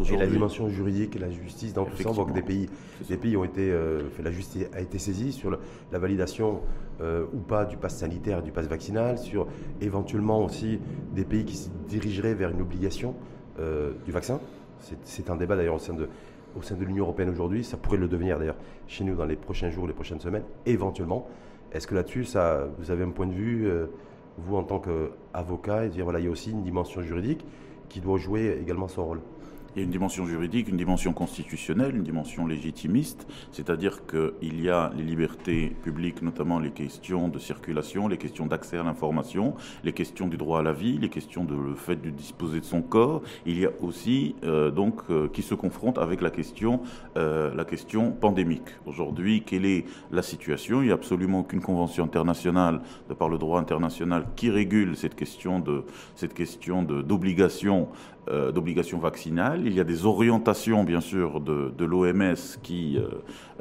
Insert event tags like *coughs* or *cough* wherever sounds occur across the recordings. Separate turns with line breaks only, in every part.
aujourd'hui.
Et la dimension juridique et la justice, dans tout ça, que des pays, des pays ont été, euh, la justice a été saisie sur la validation euh, ou pas du pass sanitaire et du pass vaccinal, sur éventuellement aussi des pays qui se dirigeraient vers une obligation euh, du vaccin. C'est un débat d'ailleurs au sein de, au sein de l'Union européenne aujourd'hui. Ça pourrait le devenir d'ailleurs chez nous dans les prochains jours, les prochaines semaines, éventuellement. Est-ce que là-dessus, vous avez un point de vue, vous en tant qu'avocat, et dire voilà, il y a aussi une dimension juridique qui doit jouer également son rôle?
Il y a une dimension juridique, une dimension constitutionnelle, une dimension légitimiste, c'est-à-dire qu'il y a les libertés publiques, notamment les questions de circulation, les questions d'accès à l'information, les questions du droit à la vie, les questions le fait de disposer de son corps. Il y a aussi euh, donc euh, qui se confrontent avec la question, euh, la question pandémique. Aujourd'hui, quelle est la situation? Il n'y a absolument aucune convention internationale, de par le droit international, qui régule cette question cette question d'obligation euh, d'obligation vaccinale. Il y a des orientations, bien sûr, de, de l'OMS qui euh,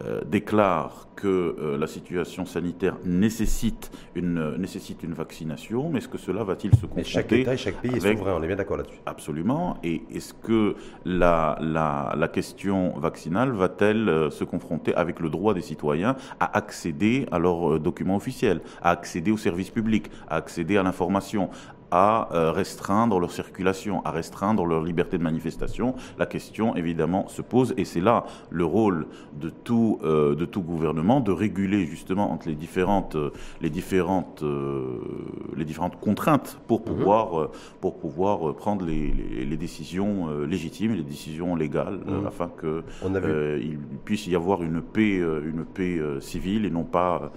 euh, déclarent que la situation sanitaire nécessite une, nécessite une vaccination. Mais est-ce que cela va-t-il se confronter
Chaque État et chaque pays est souverain, on est bien d'accord là-dessus.
Absolument. Et est-ce que la, la, la, question vaccinale va-t-elle se confronter avec le droit des citoyens à accéder à leurs documents officiels, à accéder aux services publics, à accéder à l'information, à euh, restreindre leur circulation, à restreindre leur liberté de manifestation. La question, évidemment, se pose, et c'est là le rôle de tout, euh, de tout gouvernement, de réguler justement entre les différentes, euh, les différentes, les différentes contraintes pour mhm. pouvoir, pour pouvoir prendre les, les, décisions légitimes et les décisions légales, mhm. afin qu'il puisse y avoir une paix, une paix civile et non pas,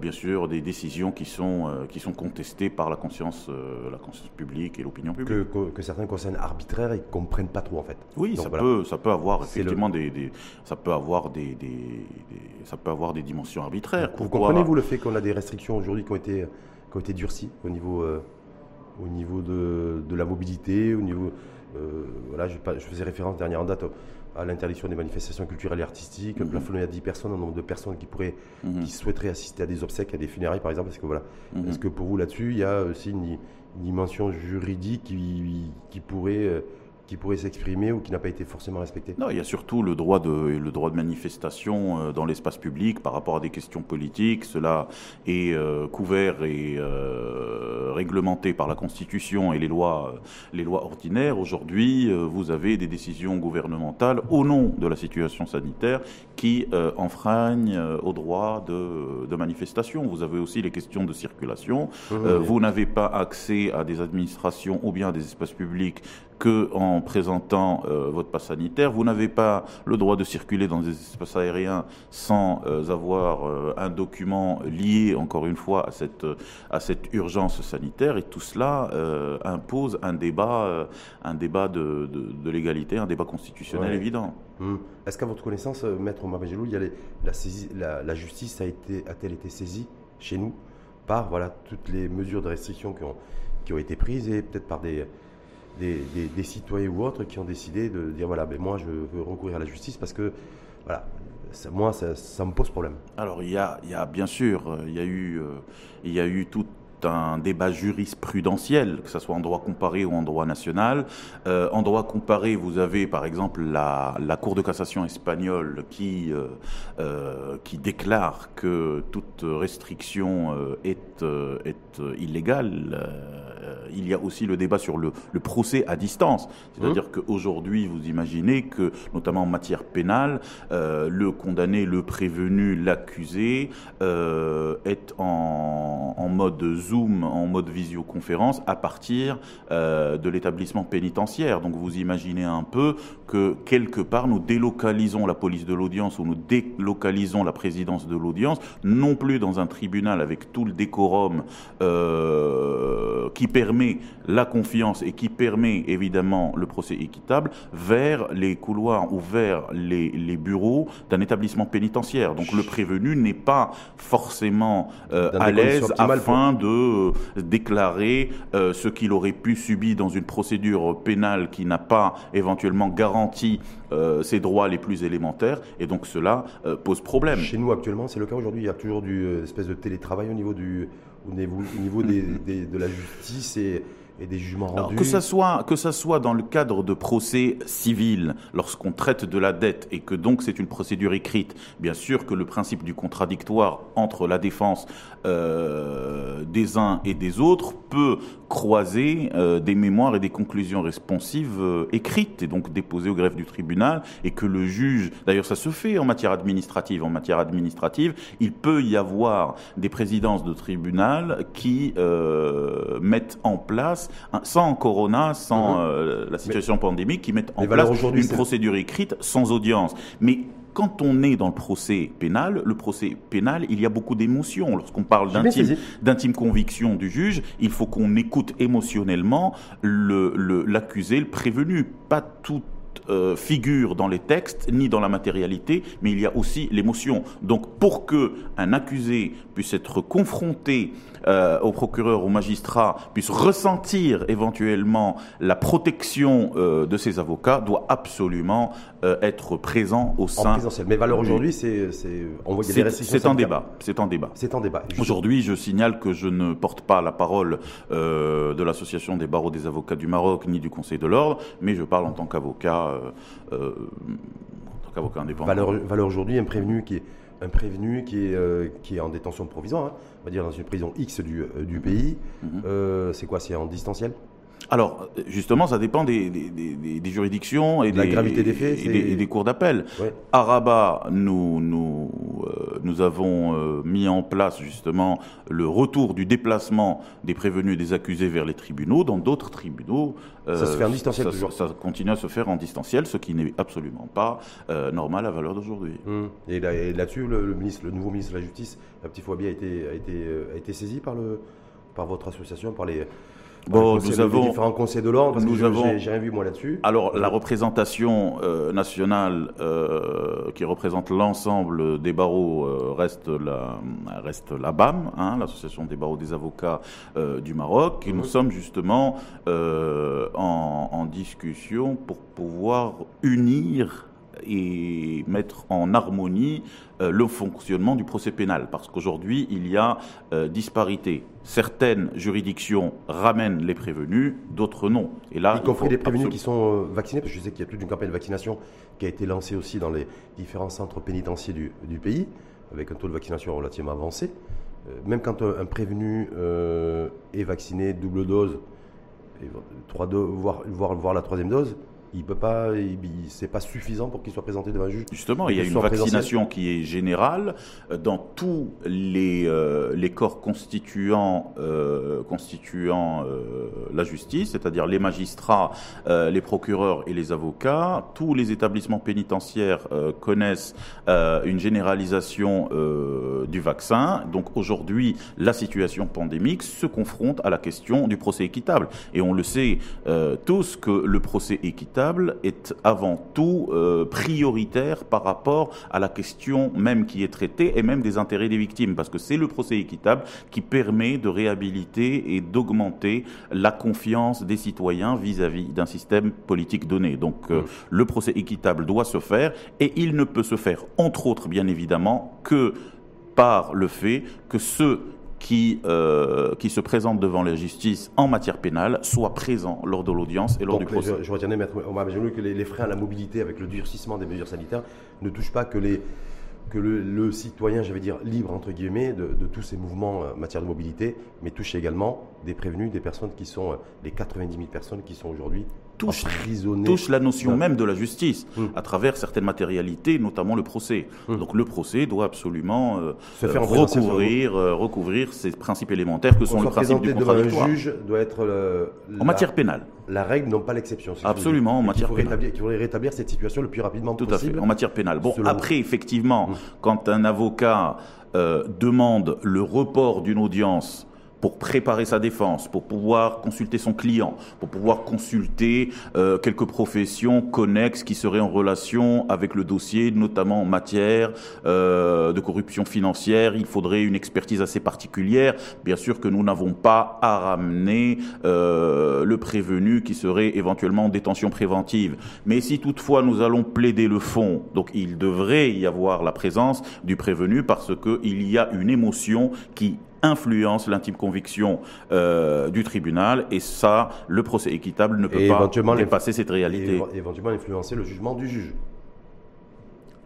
bien sûr, des décisions qui sont, qui sont contestées par la conscience la conscience publique et l'opinion publique.
Que, certains conseils arbitraires et ne comprennent pas trop en fait.
Oui, ça, peut, ça peut avoir effectivement des, ça peut avoir des, ça peut avoir des dimensions arbitraires.
Vous comprenez-vous le fait qu'on a des restrictions aujourd'hui qui ont été qui ont été durcies au niveau euh, au niveau de, de, la mobilité, au niveau euh, voilà, je, je, faisais référence dernière en date à l'interdiction des manifestations culturelles et artistiques, mm -hmm. à 10 personnes, un nombre de personnes qui pourraient, mhm. qui souhaiteraient assister à des obsèques, à des funérailles par exemple. Est-ce que voilà, mhm. est-ce que pour vous là-dessus, il y a aussi une, dimension juridique qui, qui pourrait euh, qui pourrait s'exprimer ou qui n'a pas été forcément respecté
Non, il y a surtout le droit de, le droit de manifestation euh, dans l'espace public par rapport à des questions politiques. Cela est euh, couvert et euh, réglementé par la Constitution et les lois, les lois ordinaires. Aujourd'hui, vous avez des décisions gouvernementales au nom de la situation sanitaire qui enfreignent au droit de, de, manifestation. Vous avez aussi les questions de circulation. Vous n'avez pas accès à des administrations ou bien à des espaces publics que en présentant euh, votre passe sanitaire. Vous n'avez pas le droit de circuler dans des espaces aériens sans euh, avoir euh, un document lié, encore une fois, à cette, à cette urgence sanitaire. Et tout cela impose un débat, un débat de, de, légalité, un débat constitutionnel évident.
Hum. Est-ce qu'à votre connaissance, Maître Mabajelou, il y a la, saisie, la, la, justice a a-t-elle été saisie chez nous par voilà, toutes les mesures de restriction qui ont, qui ont été prises et peut-être par des des, citoyens ou autres qui ont décidé de dire voilà, ben moi je veux recourir à la justice parce que voilà, moi ça, me pose problème.
Alors il y a, il y a bien sûr, euh, il y a eu, euh, il y a eu tout un débat jurisprudentiel, que ce soit en droit comparé ou en droit national. Euh, en droit comparé, vous avez par exemple la, la Cour de cassation espagnole qui, euh, euh, qui déclare que toute restriction est, est illégale. il y a aussi le débat sur le, le procès à distance. C'est-à-dire mmh. qu'aujourd'hui, vous imaginez que, notamment en matière pénale, le condamné, le prévenu, l'accusé est en, en mode Zoom en mode visioconférence à partir euh, de l'établissement pénitentiaire. Donc vous imaginez un peu que quelque part nous délocalisons la police de l'audience ou nous délocalisons la présidence de l'audience, non plus dans un tribunal avec tout le décorum euh, qui permet la confiance et qui permet évidemment le procès équitable, vers les couloirs ou vers les, les bureaux d'un établissement pénitentiaire. Donc le prévenu n'est pas forcément euh, à l'aise afin de euh, déclarer euh, ce qu'il aurait pu subir dans une procédure pénale qui n'a pas éventuellement garanti euh, ses droits les plus élémentaires, et donc cela pose problème.
Chez nous actuellement, c'est le cas aujourd'hui, il y a toujours du espèce de télétravail au niveau du de la justice et et des jugements rendus.
que ça soit que ça soit dans le cadre de procès civils, lorsqu'on traite de la dette et que donc c'est une procédure écrite, bien sûr que le principe du contradictoire entre la défense euh, des uns et des autres peut croiser euh, des mémoires et des conclusions responsives euh, écrites et donc déposées au greffe du tribunal et que le juge, d'ailleurs ça se fait en matière administrative, en matière administrative, il peut y avoir des présidences de tribunal qui mettent en place, sans corona, sans mhm. la situation pandémique, qui mettent en place une procédure écrite sans audience. Mais quand on est dans le procès pénal, le procès pénal, il y a beaucoup d'émotions. Lorsqu'on parle d'intime conviction du juge, il faut qu'on écoute émotionnellement l'accusé, le, le prévenu. Pas tout euh, figure dans les textes ni dans la matérialité, mais il y a aussi l'émotion. Donc pour que un accusé puisse être confronté euh, au procureur, au magistrat, puisse ressentir éventuellement la protection euh, de ses avocats, doit absolument être présent au sein.
En Mais valeur aujourd'hui, c'est
C'est en débat. C'est en débat.
C'est en débat.
Aujourd'hui, je signale que je ne porte pas la parole de l'association des barreaux des avocats du Maroc ni du Conseil de l'ordre, mais je parle en tant qu'avocat euh, euh, en tant qu'avocat indépendant.
Valeur, aujourd'hui, un prévenu qui est un prévenu qui est, euh, qui est en détention provisoire, hein. On va dire dans une prison X du, du pays. Mhm. c'est quoi C'est en distanciel?
Alors, justement, ça dépend des, juridictions et,
la gravité des faits,
et des, cours d'appel. À Rabat, nous, nous, euh, nous avons euh, mis en place justement le retour du déplacement des prévenus et des accusés vers les tribunaux. Dans d'autres tribunaux,
ça se fait en euh, distanciel
ça, ça, continue à se faire en distanciel, ce qui n'est absolument pas normal à valeur d'aujourd'hui.
Hum. Et, là-dessus, le, ministre, le nouveau ministre de la Justice, Petit Fouabi, a été, a été, a été saisi par le par votre association, par les,
Bon, nous avons
différents conseils de l'ordre parce nous que avons j'ai rien vu moi là-dessus.
Alors la représentation euh, nationale euh, qui représente l'ensemble des barreaux euh, reste la reste la BAM, hein, l'association des barreaux des avocats du Maroc, et nous sommes justement en, en discussion pour pouvoir unir et mettre en harmonie euh, le fonctionnement du procès pénal. Parce qu'aujourd'hui, il y a euh, disparité. Certaines juridictions ramènent les prévenus, d'autres non.
Et là, y compris les prévenus qui sont euh, vaccinés, parce que je sais qu'il y a toute une campagne de vaccination qui a été lancée aussi dans les différents centres pénitentiaires du, du pays, avec un taux de vaccination relativement avancé. même quand un, prévenu est vacciné double dose, et trois voire, voire, voire la troisième dose, il peut pas, c'est pas suffisant pour qu'il soit présenté devant un juge.
Justement, il y a une vaccination qui est générale euh, dans tous les, euh, les corps constituant, euh, constituant la justice, c'est-à-dire les magistrats, les procureurs et les avocats. Tous les établissements pénitentiaires connaissent une généralisation du vaccin. Donc aujourd'hui, la situation pandémique se confronte à la question du procès équitable. Et on le sait tous que le procès équitable est avant tout euh, prioritaire par rapport à la question même qui est traitée et même des intérêts des victimes, parce que c'est le procès équitable qui permet de réhabiliter et d'augmenter la confiance des citoyens vis-à-vis d'un système politique donné. Donc euh, le procès équitable doit se faire et il ne peut se faire, entre autres bien évidemment, que par le fait que ceux qui, euh, qui se présente devant la justice en matière pénale soit présent lors de l'audience et lors du procès.
Je, je retiens, Maître que les, les, freins à la mobilité avec le durcissement des mesures sanitaires ne touchent pas que, les, que le, citoyen, j'allais dire, libre, entre guillemets, de, de, tous ces mouvements en matière de mobilité, mais touche également des prévenus, des personnes qui sont, euh, les 90 000 personnes qui sont aujourd'hui
touche, touche la notion même de la justice hum. à travers certaines matérialités, notamment le procès. Hum. Donc le procès doit absolument euh, euh, recouvrir, euh, recouvrir ces principes élémentaires que sont le principe du contradictoire.
Un juge doit être
en matière pénale.
La règle, non pas l'exception.
Absolument, en matière pénale.
Il faudrait rétablir cette situation le plus rapidement
possible.
Tout à
fait, en matière pénale. Bon, après, effectivement, hum. quand un avocat demande le report d'une audience pour préparer sa défense, pour pouvoir consulter son client, pour pouvoir consulter euh, quelques professions connexes qui seraient en relation avec le dossier, notamment en matière euh, de corruption financière. Il faudrait une expertise assez particulière. Bien sûr que nous n'avons pas à ramener euh, le prévenu qui serait éventuellement en détention préventive. Mais si toutefois nous allons plaider le fond, donc il devrait y avoir la présence du prévenu parce qu'il y a une émotion qui influence l'intime conviction du tribunal et ça, le procès équitable ne peut pas dépasser cette réalité.
Et éventuellement influencer le jugement du juge.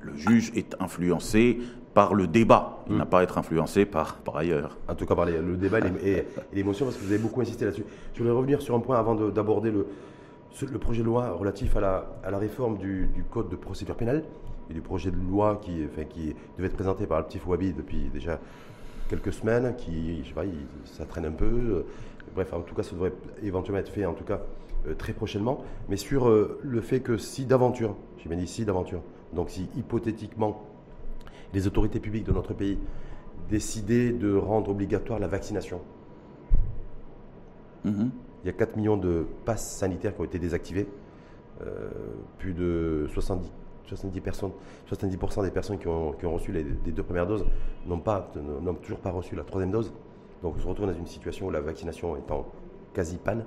Le juge est influencé par le débat. Il hmm. n'a pas à être influencé par, par ailleurs.
En tout cas, par le débat et, l'émotion, parce que vous avez beaucoup insisté là-dessus. Je voudrais revenir sur un point avant d'aborder le, le projet de loi relatif à la, à la réforme du, Code de procédure pénale et du projet de loi qui, enfin, qui devait être présenté par le petit Fouabi depuis déjà quelques semaines, qui, je sais pas, ça traîne un peu. Bref, en tout cas, ça devrait éventuellement être fait, en tout cas, euh, très prochainement. Mais sur euh, le fait que si d'aventure, j'ai bien dit si d'aventure, donc si hypothétiquement les autorités publiques de notre pays décidaient de rendre obligatoire la vaccination. Mhm. Il y a 4 millions de passes sanitaires qui ont été désactivées. Euh, plus de 70, 70, personnes, 70% des personnes qui ont, reçu les, deux premières doses n'ont, toujours pas reçu la troisième dose. Donc on se retrouve dans une situation où la vaccination est en quasi panne,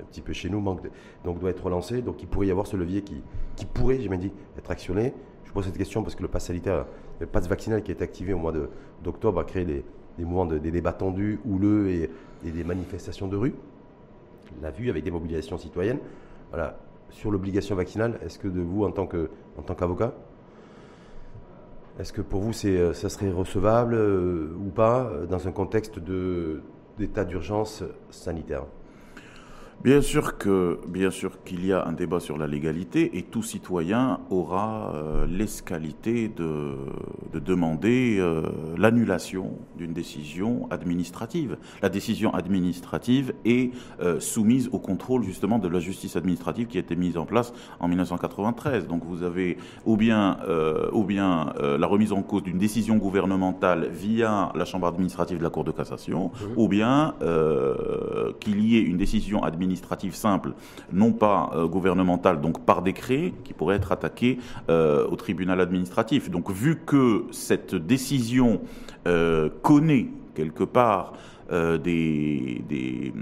un petit peu chez nous, manque donc doit être relancée. Donc il pourrait y avoir ce levier qui, pourrait, j'ai bien dit, être actionné. Je pose cette question parce que le pass sanitaire, le pass vaccinal qui a été activé au mois d'octobre a créé des, mouvements de, débats tendus, houleux et, des manifestations de rue. On l'a vu avec des mobilisations citoyennes. Voilà. Sur l'obligation vaccinale, est-ce que de vous, en tant qu'avocat, est-ce que pour vous, ça serait recevable euh, ou pas euh, dans un contexte d'état d'urgence sanitaire?
Bien sûr que, bien sûr qu'il y a un débat sur la légalité et tout citoyen aura euh, l'escalité de, de, demander euh, l'annulation d'une décision administrative. La décision administrative est euh, soumise au contrôle justement de la justice administrative qui a été mise en place en 1993. Donc vous avez ou bien, ou bien la remise en cause d'une décision gouvernementale via la chambre administrative de la Cour de cassation, ou bien qu'il y ait une décision administrative administrative simple, non pas euh, gouvernementale, donc par décret, qui pourrait être attaqué euh, au tribunal administratif. Donc vu que cette décision euh, connaît quelque part des, des,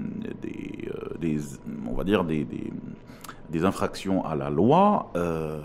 des, on va dire des, des infractions à la loi, euh,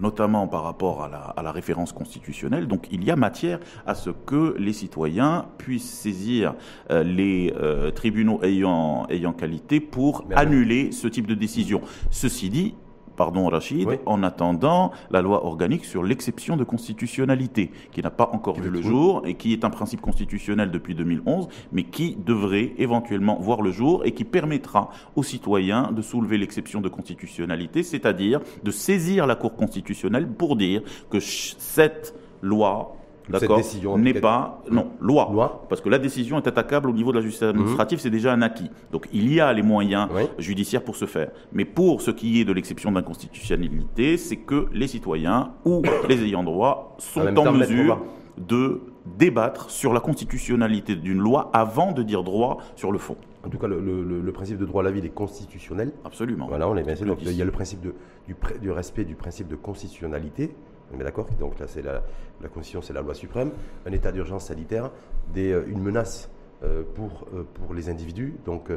notamment par rapport à la, référence constitutionnelle. Donc il y a matière à ce que les citoyens puissent saisir euh, les euh, tribunaux ayant, ayant qualité pour annuler ce type de décision. Ceci dit, pardon Rachid, en attendant la loi organique sur l'exception de constitutionnalité, qui n'a pas encore vu le jour et qui est un principe constitutionnel depuis 2011, mais qui devrait éventuellement voir le jour et qui permettra aux citoyens de soulever l'exception de constitutionnalité, c'est-à-dire de saisir la Cour constitutionnelle pour dire que cette loi D'accord N'est pas. Non, loi. loi. Parce que la décision est attaquable au niveau de la justice administrative, mhm. c'est déjà un acquis. Donc il y a les moyens judiciaires pour ce faire. Mais pour ce qui est de l'exception d'inconstitutionnalité, c'est que les citoyens ou *coughs* les ayants droit sont en, mesure de débattre sur la constitutionnalité d'une loi avant de dire droit sur le fond.
En tout cas, le, principe de droit à la vie est constitutionnel.
Absolument.
Voilà, on est bien Donc, il y a le principe de, du, du respect du principe de constitutionnalité on d'accord Donc là, c'est la, Constitution, c'est la loi suprême. Un état d'urgence sanitaire, euh, une menace euh, pour, euh, pour les individus, donc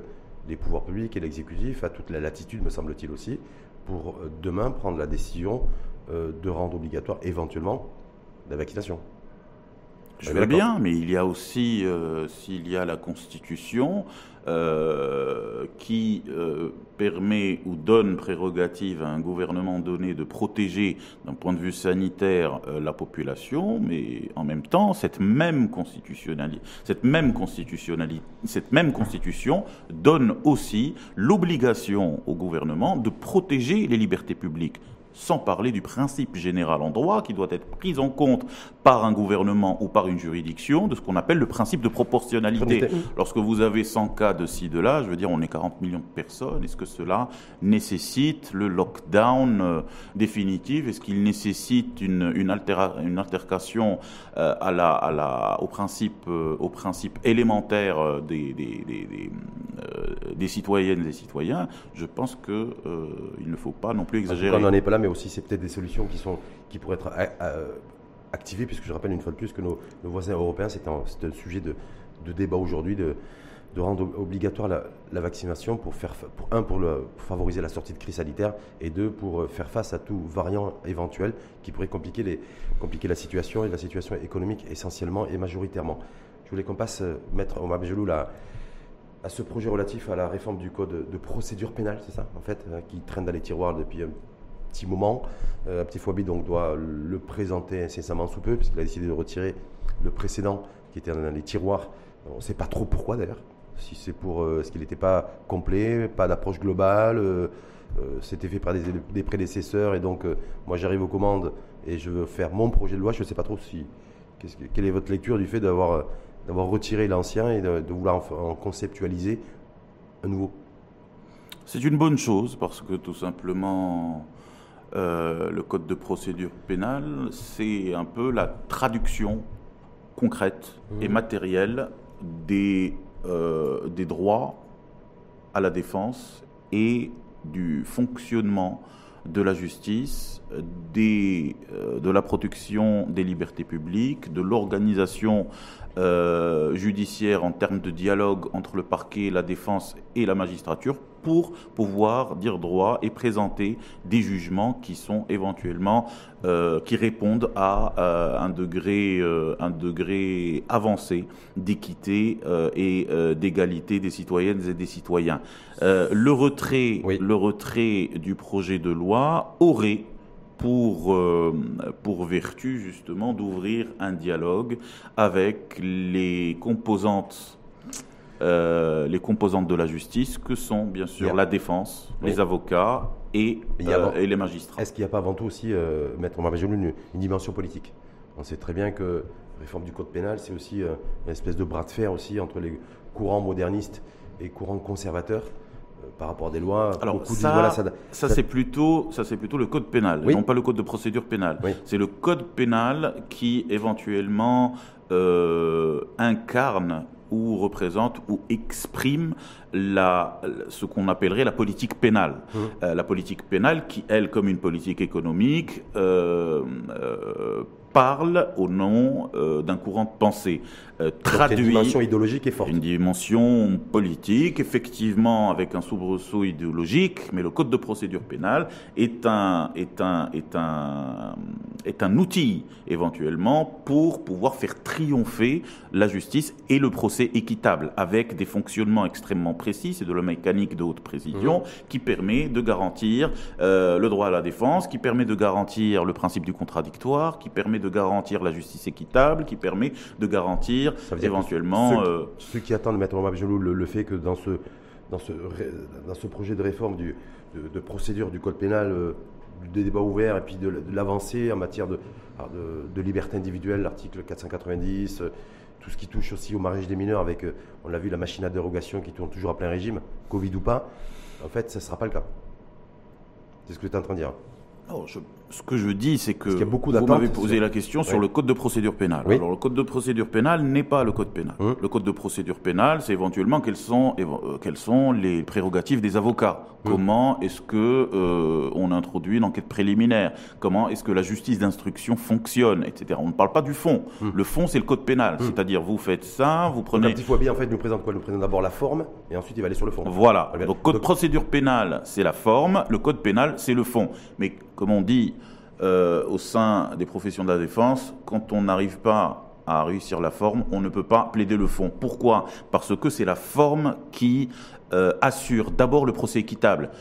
les pouvoirs publics et l'exécutif a toute la latitude, me semble-t-il aussi, pour demain prendre la décision de rendre obligatoire éventuellement la vaccination.
Je veux bien, mais il y a aussi, s'il y a la Constitution, euh, qui euh, permet ou donne prérogative à un gouvernement donné de protéger d'un point de vue sanitaire euh, la population, mais en même temps, cette même, cette même, cette même constitution donne aussi l'obligation au gouvernement de protéger les libertés publiques sans parler du principe général en droit qui doit être pris en compte par un gouvernement ou par une juridiction de ce qu'on appelle le principe de proportionnalité. Lorsque vous avez 100 cas de ci, de là, je veux dire, on est 40 millions de personnes, est-ce que cela nécessite le lockdown euh, définitif? Est-ce qu'il nécessite une, une, une altercation euh, à la, à la, au, principe, euh, au principe élémentaire des, des, des, des, citoyennes et citoyens? Je pense qu'il ne faut pas non plus exagérer.
On n'en est pas là, mais aussi c'est peut-être des solutions qui, sont, qui pourraient être euh, euh, activées, puisque je rappelle une fois de plus que nos, voisins européens, c'est un, un, sujet de, de débat aujourd'hui, de, de, rendre obligatoire la, vaccination pour, faire, pour un, pour, le, favoriser la sortie de crise sanitaire, et deux, pour euh, faire face à tout variant éventuel qui pourrait compliquer, les, compliquer la situation et la situation économique essentiellement et majoritairement. je voulais qu'on passe, mettre Omar Bejelou, là, à ce projet relatif à la réforme du code de procédure pénale, c'est ça, en fait, qui traîne dans les tiroirs depuis petit moment. un petit Fouabi donc doit le présenter incessamment sous peu, puisqu'il a décidé de retirer le précédent qui était dans les tiroirs. On ne sait pas trop pourquoi d'ailleurs. Si c'est pour euh, ce qu'il n'était pas complet, pas d'approche globale, euh, euh, c'était fait par des, prédécesseurs et donc moi j'arrive aux commandes et je veux faire mon projet de loi. Je ne sais pas trop si quelle est votre lecture du fait d'avoir retiré l'ancien et de, vouloir en, conceptualiser un nouveau?
C'est une bonne chose parce que tout simplement le code de procédure pénale, c'est un peu la traduction concrète et mmh. matérielle des, euh, des droits à la défense et du fonctionnement de la justice, des, euh, de la protection des libertés publiques, de l'organisation euh, judiciaire en termes de dialogue entre le parquet, la défense et la magistrature pour pouvoir dire droit et présenter des jugements qui sont éventuellement euh, qui répondent à euh, un degré euh, un degré avancé d'équité et d'égalité des citoyennes et des citoyens. le retrait le retrait du projet de loi aurait pour, pour vertu justement d'ouvrir un dialogue avec les composantes euh, les composantes de la justice, que sont bien sûr la défense, les avocats et, euh, et, les magistrats.
Est-ce qu'il n'y a pas avant tout aussi, euh, Maître une, une dimension politique? On sait très bien que la réforme du code pénal, c'est aussi une espèce de bras de fer aussi entre les courants modernistes et courants conservateurs par rapport à des lois.
Alors ça, ça, c'est plutôt, ça c'est plutôt le code pénal, non pas le code de procédure pénale. C'est le code pénal qui éventuellement incarne ou représente ou exprime la, ce qu'on appellerait la politique pénale. Mmh. Euh, la politique pénale qui, elle, comme une politique économique, euh, euh, parle au nom d'un courant de pensée.
Traduit une dimension idéologique est forte.
Une dimension politique, effectivement, avec un soubresaut idéologique, mais le code de procédure pénale est un, est un, est un, est un outil, éventuellement, pour pouvoir faire triompher la justice et le procès équitable, avec des fonctionnements extrêmement précis, c'est de la mécanique de haute précision, mmh. qui permet de garantir euh, le droit à la défense, qui permet de garantir le principe du contradictoire, qui permet de garantir la justice équitable, qui permet de garantir éventuellement...
Ceux, euh, ceux, qui attendent, Maître Mabjelou, le, le fait que dans ce, dans ce, dans ce projet de réforme du, de, procédure du code pénal, euh, des débats ouverts et puis de, l'avancée en matière de, de, liberté individuelle, l'article 490, tout ce qui touche aussi au mariage des mineurs avec, euh, on l'a vu, la machine à dérogation qui tourne toujours à plein régime, Covid ou pas, en fait, ça ne sera pas le cas. C'est ce que tu es en train de dire.
Non, ce que je dis, c'est que vous m'avez posé la question sur le code de procédure pénale. Alors, le code de procédure pénale n'est pas le code pénal. Hum. Le code de procédure pénale, c'est éventuellement quelles sont, euh, quelles sont les prérogatives des avocats. Hum. Comment est-ce que euh, on introduit une enquête préliminaire? Comment est-ce que la justice d'instruction fonctionne, etc. On ne parle pas du fond. Hum. Le fond, c'est le code pénal. C'est-à-dire, vous faites ça, vous prenez.
Donc, un petit en fait, nous présente quoi? Nous présente d'abord la forme, et ensuite il va aller sur le fond.
Voilà. Donc, code de procédure pénale, c'est la forme. Le code pénal, c'est le fond. Mais comme on dit, euh, au sein des professions de la défense, quand on n'arrive pas à réussir la forme, on ne peut pas plaider le fond. Pourquoi? Parce que c'est la forme qui euh, assure d'abord le procès équitable.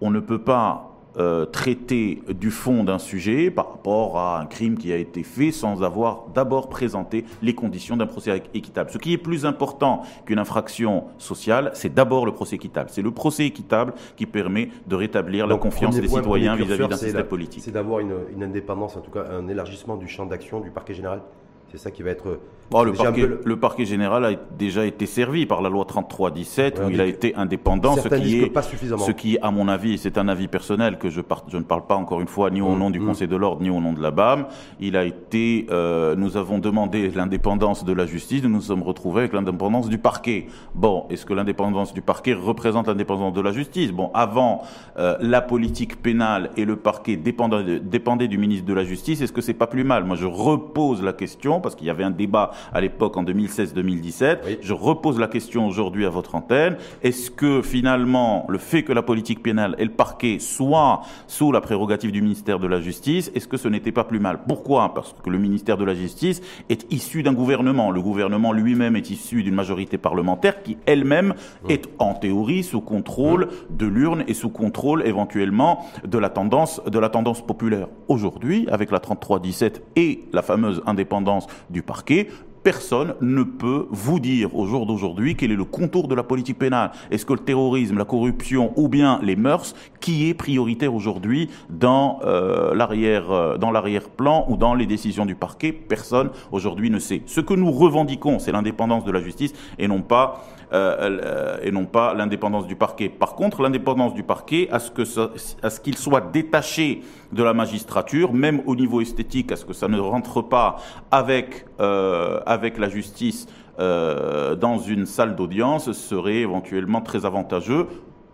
On ne peut pas euh, traiter du fond d'un sujet par rapport à un crime qui a été fait sans avoir d'abord présenté les conditions d'un procès équitable. Ce qui est plus important qu'une infraction sociale, c'est d'abord le procès équitable. C'est le procès équitable qui permet de rétablir la confiance des citoyens vis-à-vis d'un système politique.
C'est d'avoir une, une indépendance, en tout cas un élargissement du champ d'action du parquet général c'est ça qui va être.
Bon, le, parquet, le... parquet, général a déjà été servi par la loi 33-17 où il a été indépendant, ce qui est,
pas suffisamment.
ce qui, à mon avis, c'est un avis personnel que je, je ne parle pas encore une fois ni au mmh, nom du mmh. Conseil de l'ordre ni au nom de la BAM. Il a été, euh, nous avons demandé l'indépendance de la justice, nous nous sommes retrouvés avec l'indépendance du parquet. Bon, est-ce que l'indépendance du parquet représente l'indépendance de la justice? Bon, avant, euh, la politique pénale et le parquet dépendaient, dépendaient du ministre de la Justice. Est-ce que c'est pas plus mal? Moi, je repose la question parce qu'il y avait un débat à l'époque en 2016-2017. Je repose la question aujourd'hui à votre antenne. Est-ce que finalement, le fait que la politique pénale et le parquet soient sous la prérogative du ministère de la Justice, est-ce que ce n'était pas plus mal? Pourquoi? Parce que le ministère de la Justice est issu d'un gouvernement. Le gouvernement lui-même est issu d'une majorité parlementaire qui elle-même est en théorie sous contrôle de l'urne et sous contrôle éventuellement de la tendance, de la tendance populaire. Aujourd'hui, avec la 33-17 et la fameuse indépendance du parquet, personne ne peut vous dire au jour d'aujourd'hui quel est le contour de la politique pénale. Est-ce que le terrorisme, la corruption ou bien les mœurs, qui est prioritaire aujourd'hui dans euh, l'arrière euh, dans l'arrière-plan ou dans les décisions du parquet? Personne aujourd'hui ne sait. Ce que nous revendiquons, c'est l'indépendance de la justice et non pas euh, et non pas l'indépendance du parquet. Par contre, l'indépendance du parquet, à ce qu'il soit détaché de la magistrature, même au niveau esthétique, à ce que ça ne rentre pas avec euh, la justice euh, dans une salle d'audience, serait éventuellement très avantageux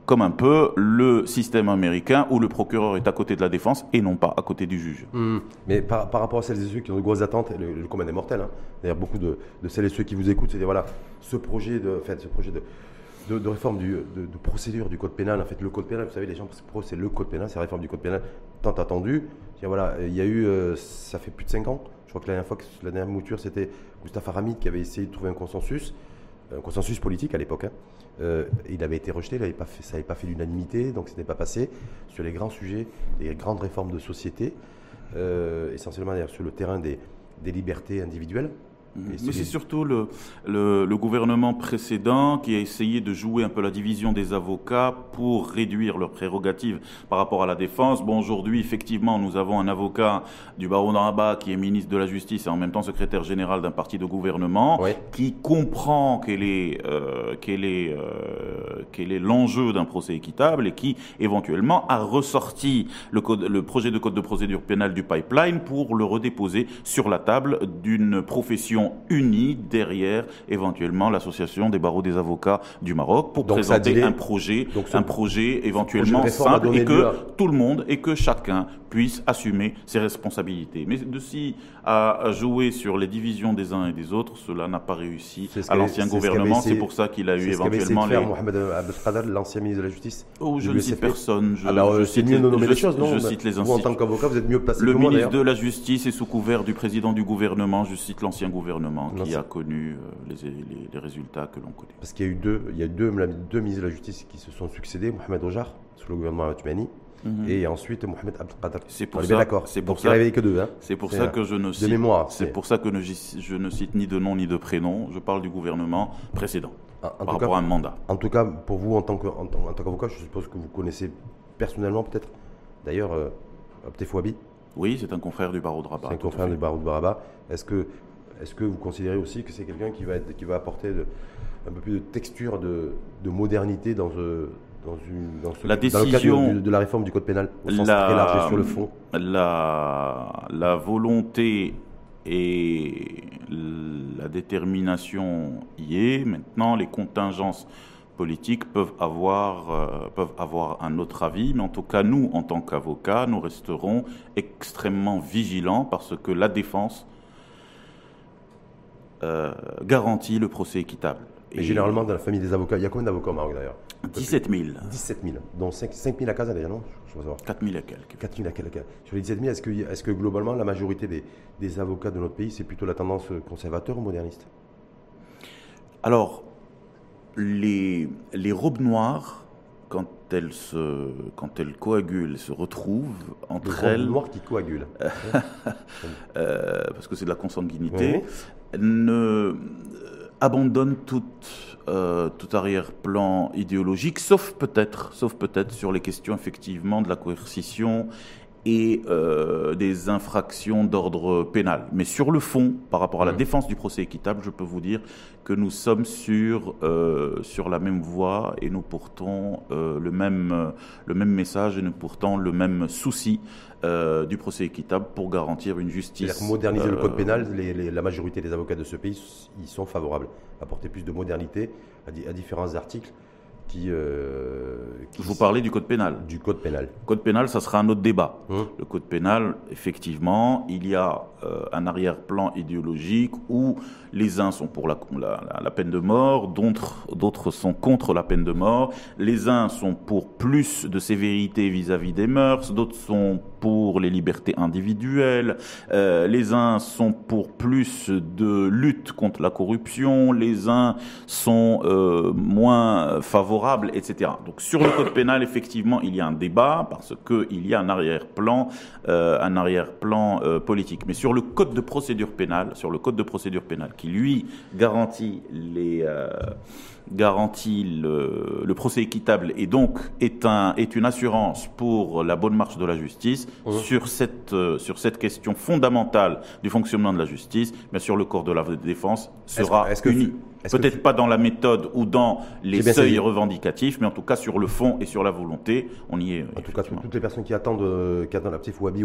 comme un peu le système américain où le procureur est à côté de la défense et non pas à côté du juge.
Hmm. Mais par, rapport à celles et ceux qui ont de grosses attentes, le, le commun est mortel. Hein. D'ailleurs, beaucoup de, celles et ceux qui vous écoutent, c'est voilà, ce projet de, fait, ce projet de, de, réforme du, de, procédure du code pénal. En fait, le code pénal, vous savez, les gens, c'est le code pénal, c'est la réforme du code pénal tant attendu. Voilà, il y a eu, euh, ça fait plus de 5 ans. Je crois que la dernière fois, la dernière mouture, c'était Gustave Aramid qui avait essayé de trouver un consensus, un consensus politique à l'époque. Hein. Euh, il avait été rejeté, ça n'avait pas fait l'unanimité, donc ce n'était pas passé sur les grands sujets, les grandes réformes de société, euh, essentiellement sur le terrain des libertés individuelles.
Mais c'est surtout le, le, gouvernement précédent qui a essayé de jouer un peu la division des avocats pour réduire leurs prérogatives par rapport à la défense. Bon, aujourd'hui, effectivement, nous avons un avocat du barreau de qui est ministre de la Justice et en même temps secrétaire général d'un parti de gouvernement qui comprend quel est, euh, quel est, euh, quel est l'enjeu d'un procès équitable et qui, éventuellement, a ressorti le, code, le projet de code de procédure pénale du pipeline pour le redéposer sur la table d'une profession unis derrière éventuellement l'association des barreaux des avocats du Maroc pour présenter un projet, un projet éventuellement simple et que tout le monde et que chacun puisse assumer ses responsabilités. Mais de si à jouer sur les divisions des uns et des autres, cela n'a pas réussi à l'ancien gouvernement. C'est pour ça qu'il a eu éventuellement
les. Mohamed l'ancien ministre de la Justice.
Oh, je ne cite personne.
Je, Alors, cite mieux les, les choses, non
Je cite les
en tant qu'avocat, vous êtes mieux placé
Le
que
moi, ministre de la Justice est sous couvert du président du gouvernement. Je cite l'ancien gouvernement qui a connu euh, les, les, résultats que l'on connaît.
Parce qu'il y a eu deux, il y a deux, deux ministres de la Justice qui se sont succédés, Mohamed Ojar sous le gouvernement Atumani Mhm. Et ensuite, Mohamed Abdelkader.
C'est pour, ça,
c'est pour ça. que deux. Hein.
C'est pour ça que je ne cite. C'est pour ça que je ne cite ni de nom ni de prénom. Je parle du gouvernement précédent. En, par rapport à un mandat.
En tout cas, pour vous, en tant qu'avocat, je suppose que vous connaissez personnellement peut-être. D'ailleurs, euh, Abtefouabi.
Oui, c'est un confrère du barreau de Rabat.
C'est un confrère du barreau de Rabat. Est-ce que, est que vous considérez aussi que c'est quelqu'un qui va, qui va apporter un peu plus de texture, de, de modernité dans, ce dans,
la décision,
le cadre de, la réforme du code pénal au sens très large sur le fond
la, la volonté et la détermination y est. Maintenant, les contingences politiques peuvent avoir, euh, peuvent avoir un autre avis, mais en tout cas, nous, en tant qu'avocats, nous resterons extrêmement vigilants parce que la défense euh, garantit le procès équitable.
Et, généralement, dans la famille des avocats, il y a combien d'avocats au Maroc d'ailleurs
17 000.
17 000, dont 5, 000 à Casa déjà, non?
4 000 à quelques.
4 000 à quelques. Sur les 17 000, est-ce que, est que, globalement, la majorité des, des avocats de notre pays, c'est plutôt la tendance conservateur ou moderniste?
Alors, les, les robes noires, quand elles, se, quand elles coagulent, se retrouvent entre les elles.
Les noires qui coagulent. *laughs*
euh, parce que c'est de la consanguinité. Ne abandonne euh, tout, arrière-plan idéologique, sauf peut-être, sauf peut-être sur les questions effectivement de la coercition et euh, des infractions d'ordre pénal. Mais sur le fond, par rapport à la mmh. défense du procès équitable, je peux vous dire que nous sommes sur, euh, sur la même voie et nous portons le, même, le même message et nous portons le même souci du procès équitable pour garantir une justice.
Moderniser le code pénal, la majorité des avocats de ce pays y sont favorables. Apporter plus de modernité à, différents articles qui,
Vous parlez du code pénal.
Du code pénal.
Code pénal, ça sera un autre débat. Hum. Le code pénal, effectivement, il y a un arrière-plan idéologique où les uns sont pour la, peine de mort, d'autres sont contre la peine de mort. Les uns sont pour plus de sévérité vis-à-vis des mœurs, d'autres sont pour les libertés individuelles. Euh, les uns sont pour plus de lutte contre la corruption, les uns sont euh, moins favorables, etc. Donc sur le code pénal, effectivement, il y a un débat parce qu'il y a un arrière-plan, euh, arrière-plan politique. Le code de procédure pénale, sur le code de procédure pénale qui lui garantit les euh, garantit le, le, procès équitable et donc est, un, est une assurance pour la bonne marche de la justice mmh. sur, cette, euh, sur cette question fondamentale du fonctionnement de la justice, bien sûr le corps de la défense sera est -ce que, uni. Peut-être pas dans la méthode ou dans les seuils revendicatifs, mais en tout cas sur le fond et sur la volonté, on y est.
En tout cas, toutes les personnes qui attendent, euh, qui attendent la petite Fouabi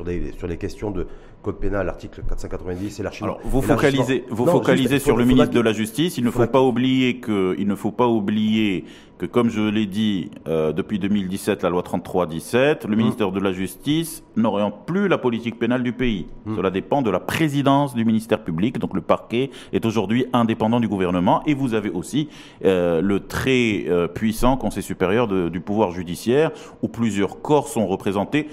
sur des, sur des questions de code pénal, l'article 490 et l'archivement.
Alors, vous focalisez, vous focalisez sur le ministre de la Justice. Il ne faut pas oublier que, il ne faut pas oublier que, comme je l'ai dit, euh, depuis 2017, la loi 33-17, le mmh. ministère de la Justice n'oriente plus la politique pénale du pays. Mmh. Cela dépend de la présidence du ministère public. Donc, le parquet est aujourd'hui indépendant du gouvernement. Et vous avez aussi euh, le très euh, puissant Conseil supérieur du pouvoir judiciaire, où plusieurs corps sont représentés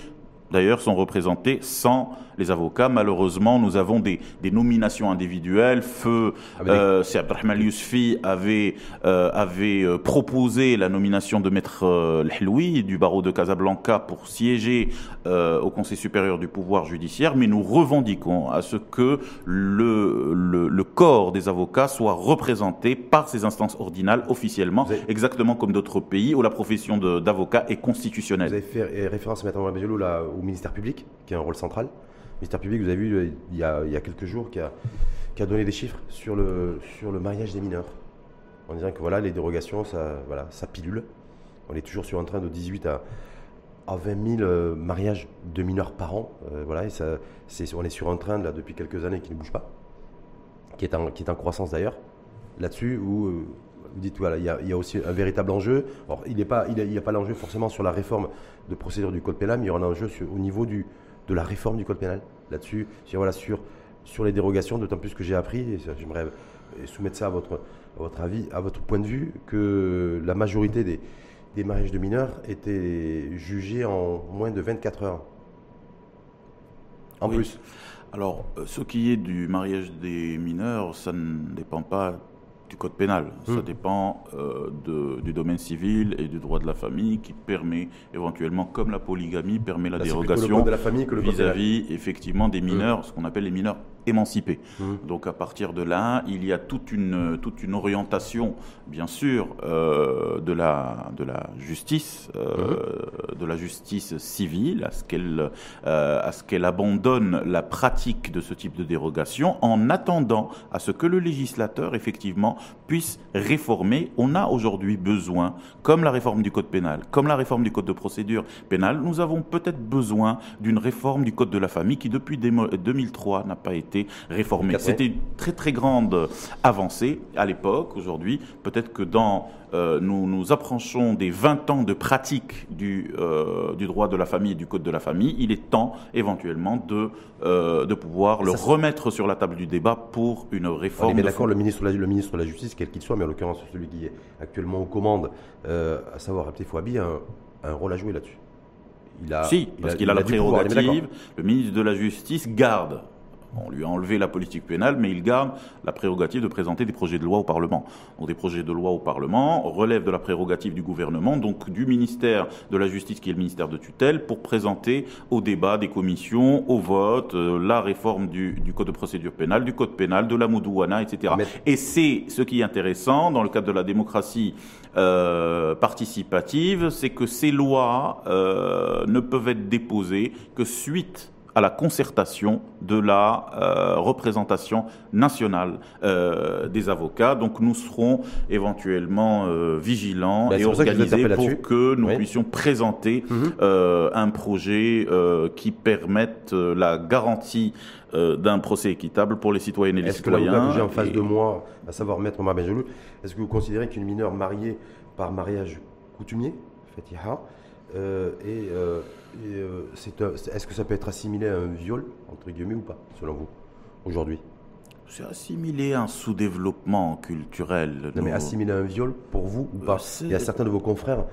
d'ailleurs, sont représentés sans les avocats. Malheureusement, nous avons des, des nominations individuelles. Feu, ah, euh, Abdelrahman Yousfi avait, euh, avait euh, proposé la nomination de Maître euh, du barreau de Casablanca pour siéger euh, au Conseil supérieur du pouvoir judiciaire, mais nous revendiquons à ce que le, le, le corps des avocats soit représenté par ces instances ordinales officiellement, exactement comme d'autres pays où la profession d'avocat est constitutionnelle.
Vous avez fait référence, Maître là, au ministère public, qui a un rôle central ministère public, vous avez vu, euh, il y a, quelques jours, qui a, donné des chiffres sur le, mariage des mineurs. En disant que voilà, les dérogations, ça, pilule. On est toujours sur un train de 18 à, à 20 000 euh, mariages de mineurs par an. Euh, voilà, et on est sur un train là, depuis quelques années qui ne bouge pas, qui est en, croissance d'ailleurs. Là-dessus, où vous dites, voilà, il y, a, aussi un véritable enjeu. Il n'y a, a, pas l'enjeu forcément sur la réforme de procédure du code pénal, mais il y aura un enjeu au niveau du, de la réforme du code pénal là-dessus, sur, voilà, sur, sur les dérogations, d'autant plus que j'ai appris, et j'aimerais soumettre ça à votre, votre avis, à votre point de vue, que la majorité des, des mariages de mineurs étaient jugés en moins de 24 heures. En plus.
Alors, euh, ce qui est du mariage des mineurs, ça ne dépend pas du code pénal. Ça hmm. dépend euh, de, du domaine civil et du droit de la famille qui permet éventuellement, comme la polygamie, permet la dérogation vis-à-vis effectivement des mineurs, ce qu'on appelle les mineurs émancipé. Mmh. Donc à partir de là, il y a toute une, toute une orientation, bien sûr, euh, de, la, de la justice, euh, mmh. de la justice civile, à ce qu'elle euh, à ce qu'elle abandonne la pratique de ce type de dérogation en attendant à ce que le législateur effectivement puisse réformer. On a aujourd'hui besoin, comme la réforme du code pénal, comme la réforme du code de procédure pénale, nous avons peut-être besoin d'une réforme du code de la famille qui depuis 2003 n'a pas été réformé. C'était une très très grande avancée à l'époque. Aujourd'hui, peut-être que dans euh, nous nous approchons des 20 ans de pratique du, euh, du droit de la famille et du code de la famille, il est temps éventuellement de, euh, de pouvoir le remettre sur la table du débat pour une réforme.
mais d'accord, le ministre, le ministre de la Justice, quel qu'il soit, mais en l'occurrence celui qui est actuellement aux commandes, à savoir Abdel Fouabi, a un, un rôle à jouer là-dessus.
Il a, si, parce qu'il a, la prérogative. Le ministre de la Justice garde on lui a enlevé la politique pénale, mais il garde la prérogative de présenter des projets de loi au Parlement. Donc des projets de loi au Parlement relèvent de la prérogative du gouvernement, donc du ministère de la Justice qui est le ministère de tutelle, pour présenter au débat des commissions, au vote, euh, la réforme du, Code de procédure pénale, du Code pénal, de la Moudouana, etc. Et c'est ce qui est intéressant dans le cadre de la démocratie euh, participative, c'est que ces lois euh, ne peuvent être déposées que suite à la concertation de la euh, représentation nationale euh, des avocats. Donc nous serons éventuellement euh, vigilants ben, et organisés pour que nous puissions présenter mhm. un projet qui permette la garantie d'un procès équitable pour les citoyennes et les citoyens.
Est-ce que j'ai en face de moi, à savoir Maître Omar est-ce que vous considérez qu'une mineure mariée par mariage coutumier, Fatiha, euh, euh, euh, est-ce que ça peut être assimilé à un viol, entre guillemets, ou pas, selon vous, aujourd'hui?
C'est assimilé à un sous-développement culturel.
Non, mais assimilé à un viol, pour vous, ou pas? Il y a certains de vos confrères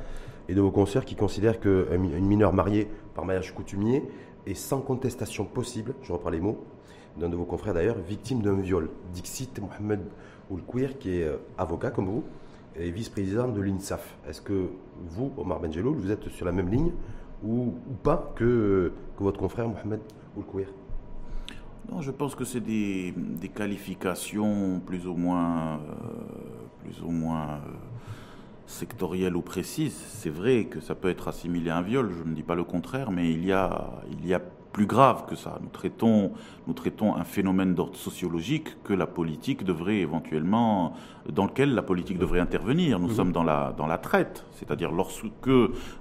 et de vos consoeurs qui considèrent qu'une mineure mariée par mariage coutumier est sans contestation possible, je reprends les mots, d'un de vos confrères d'ailleurs, victime d'un viol. Dixit Mohamed Oulkouir, qui est avocat comme vous, et vice-président de l'INSAF. Est-ce que vous, Omar Benjelou, vous êtes sur la même ligne ou, pas que, votre confrère Mohamed Oulkouir
non, je pense que c'est des, qualifications plus ou moins, euh, euh, sectorielles ou précises. C'est vrai que ça peut être assimilé à un viol, je ne dis pas le contraire, mais il y a, il y a plus grave que ça. Nous traitons, nous traitons un phénomène d'ordre sociologique que la politique devrait éventuellement, dans lequel la politique devrait intervenir. Nous mhm. sommes dans la, dans la traite, c'est-à-dire lorsque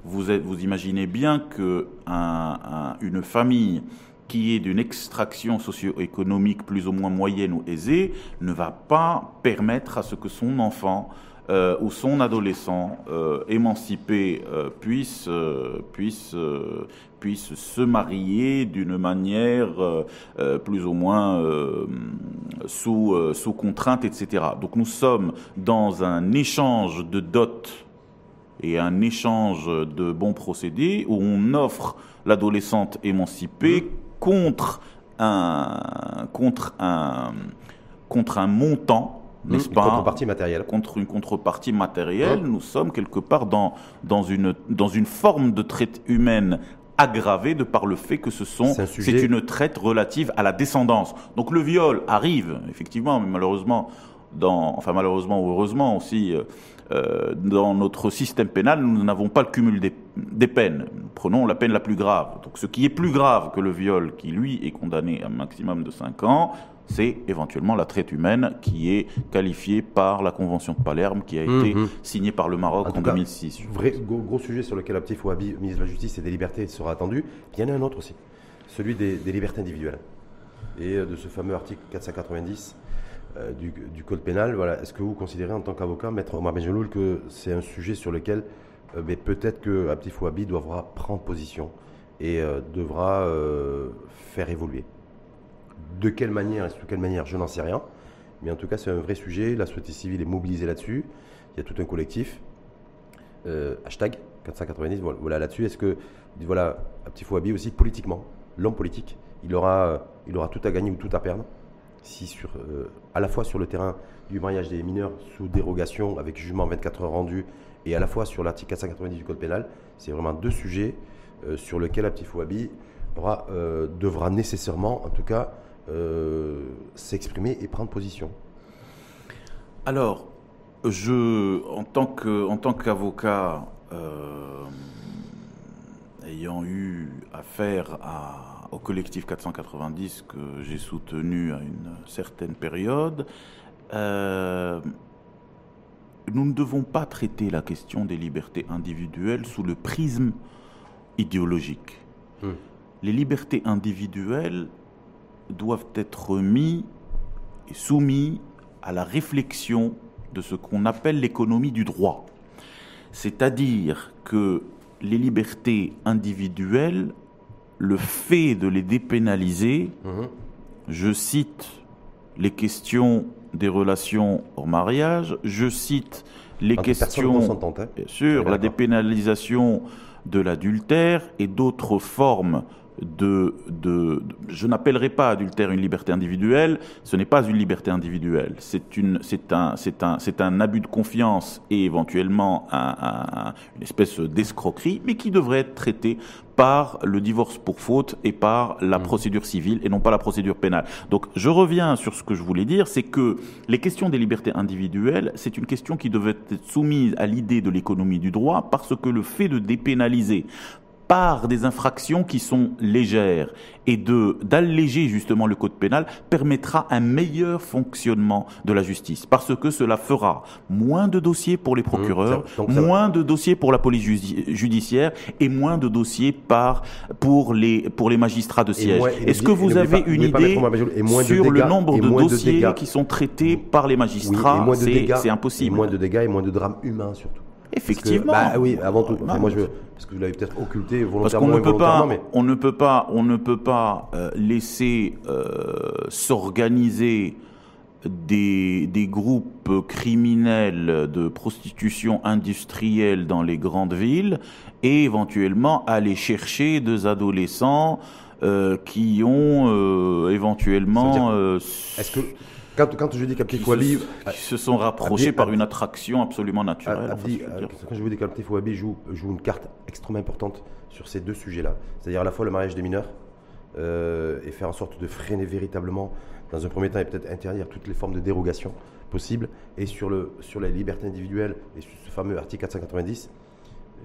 vous, êtes, vous imaginez bien que un, une famille qui est d'une extraction socio-économique plus ou moins moyenne ou aisée ne va pas permettre à ce que son enfant euh, ou son adolescent euh, émancipé euh, puisse, puisse, puisse se marier d'une manière plus ou moins sous, sous contrainte, etc. Donc nous sommes dans un échange de dot et un échange de bons procédés où on offre l'adolescente émancipée mmh. contre un, contre un, contre un montant n'est-ce pas?
contrepartie matérielle.
Contre une contrepartie matérielle, nous sommes quelque part dans, dans, une, dans une forme de traite humaine aggravée de par le fait que ce sont c'est une traite relative à la descendance. Donc le viol arrive effectivement, mais malheureusement dans enfin malheureusement ou heureusement aussi euh, euh, dans notre système pénal, nous n'avons pas le cumul des, des, peines. Prenons la peine la plus grave. Donc ce qui est plus grave que le viol qui lui est condamné à un maximum de 5 ans, c'est éventuellement la traite humaine qui est qualifiée par la Convention de Palerme qui a été mhm. signée par le Maroc en, 2006.
Vrai, gros, sujet sur lequel Abtif Ouabi, ministre de la Justice et des Libertés, sera attendu. Il y en a un autre aussi, celui des, libertés individuelles et euh, de ce fameux article 490 euh, du, Code pénal. Voilà. Est-ce que vous considérez en tant qu'avocat, Maître Omar Benjeloul, que c'est un sujet sur lequel euh, peut-être que Abtif Ouabi devra prendre position et devra faire évoluer? De quelle manière et sous quelle manière, je n'en sais rien. Mais en tout cas, c'est un vrai sujet. La société civile est mobilisée là-dessus. Il y a tout un collectif. Euh, hashtag 490, voilà là-dessus. Est-ce que, voilà, un petit Fouabi aussi, politiquement, l'homme politique, il aura, il aura tout à gagner ou tout à perdre si sur, euh, à la fois sur le terrain du mariage des mineurs sous dérogation avec jugement 24 heures rendu et à la fois sur l'article 490 du Code pénal, c'est vraiment deux sujets euh, sur lesquels Abti Fouabi devra nécessairement, en tout cas, euh, s'exprimer et prendre position
Alors, je, en tant que, en tant qu'avocat, euh, ayant eu affaire à, au collectif 490 que j'ai soutenu à une certaine période, euh, nous ne devons pas traiter la question des libertés individuelles sous le prisme idéologique. Hmm. Les libertés individuelles doivent être mis et soumis à la réflexion de ce qu'on appelle l'économie du droit. C'est-à-dire que les libertés individuelles, le fait de les dépénaliser, mhm. je cite les questions des relations au mariage, je cite les questions,
hein.
bien sûr, la dépénalisation de l'adultère et d'autres formes de, de, je n'appellerai pas adultère une liberté individuelle, ce n'est pas une liberté individuelle, c'est une, c'est un, c'est un, c'est un abus de confiance et éventuellement une espèce d'escroquerie, mais qui devrait être traité par le divorce pour faute et par la mmh. procédure civile et non pas la procédure pénale. Donc je reviens sur ce que je voulais dire, c'est que les questions des libertés individuelles, c'est une question qui devait être soumise à l'idée de l'économie du droit parce que le fait de dépénaliser par des infractions qui sont légères et de d'alléger justement le code pénal permettra un meilleur fonctionnement de la justice parce que cela fera moins de dossiers pour les mmh, procureurs, moins de dossiers pour la police judiciaire et moins de dossiers par pour les pour les magistrats de siège. Est-ce que vous avez une idée sur le nombre de dossiers qui sont traités par les magistrats? C'est impossible.
moins de dégâts et moins de drames humains surtout.
Effectivement.
bah, oui, avant tout. moi, je, parce que vous l'avez peut-être occulté volontairement.
Parce qu'on ne peut pas, on ne peut pas, on ne peut pas euh, laisser euh, s'organiser des, des, groupes criminels de prostitution industrielle dans les grandes villes et éventuellement aller chercher des adolescents euh, qui ont éventuellement.
Est-ce que quand, quand, je dis Captif Wabi.
Qui se sont rapprochés par une attraction absolument naturelle.
Euh, quand je vous dis Captif Wabi joue, joue une carte extrêmement importante sur ces deux sujets-là. C'est-à-dire à la fois le mariage des mineurs euh, et faire en sorte de freiner véritablement, dans un premier temps, et peut-être interdire toutes les formes de dérogation possibles, et sur, le, sur la liberté individuelle et sur ce fameux article 490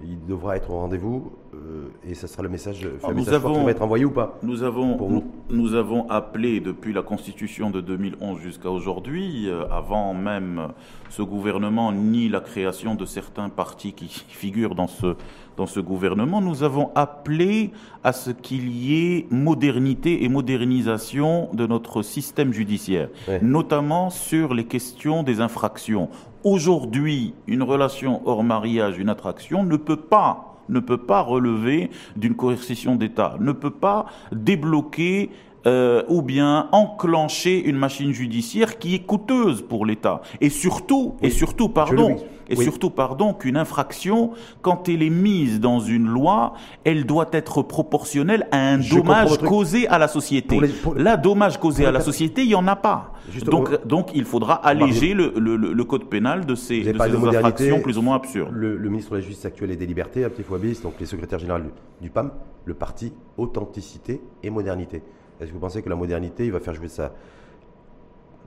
il devra être au rendez-vous euh, et ce sera le message,
ah, nous avons,
qui va être envoyé ou pas
nous avons, nous, avons appelé depuis la constitution de 2011 jusqu'à aujourd'hui, euh, avant même ce gouvernement ni la création de certains partis qui *laughs* figurent dans ce, dans ce gouvernement, nous avons appelé à ce qu'il y ait modernité et modernisation de notre système judiciaire, notamment sur les questions des infractions. Aujourd'hui, une relation hors mariage, une attraction, ne peut pas ne peut pas relever d'une coercition d'État, ne peut pas débloquer euh, ou bien enclencher une machine judiciaire qui est coûteuse pour l'État. Et surtout, et surtout, pardon, et surtout, pardon, qu'une infraction, quand elle est mise dans une loi, elle doit être proportionnelle à un dommage causé à la société. Là, dommage causé à la société, il n'y en a pas. donc, donc, il faudra alléger le, le, le, code pénal de ces, de ces infractions plus ou moins absurdes.
Le, ministre de la Justice actuel et des Libertés, Abdel Fouabis, donc les secrétaires généraux du PAM, le parti Authenticité et Modernité. Est-ce que vous pensez que la modernité, il va faire jouer ça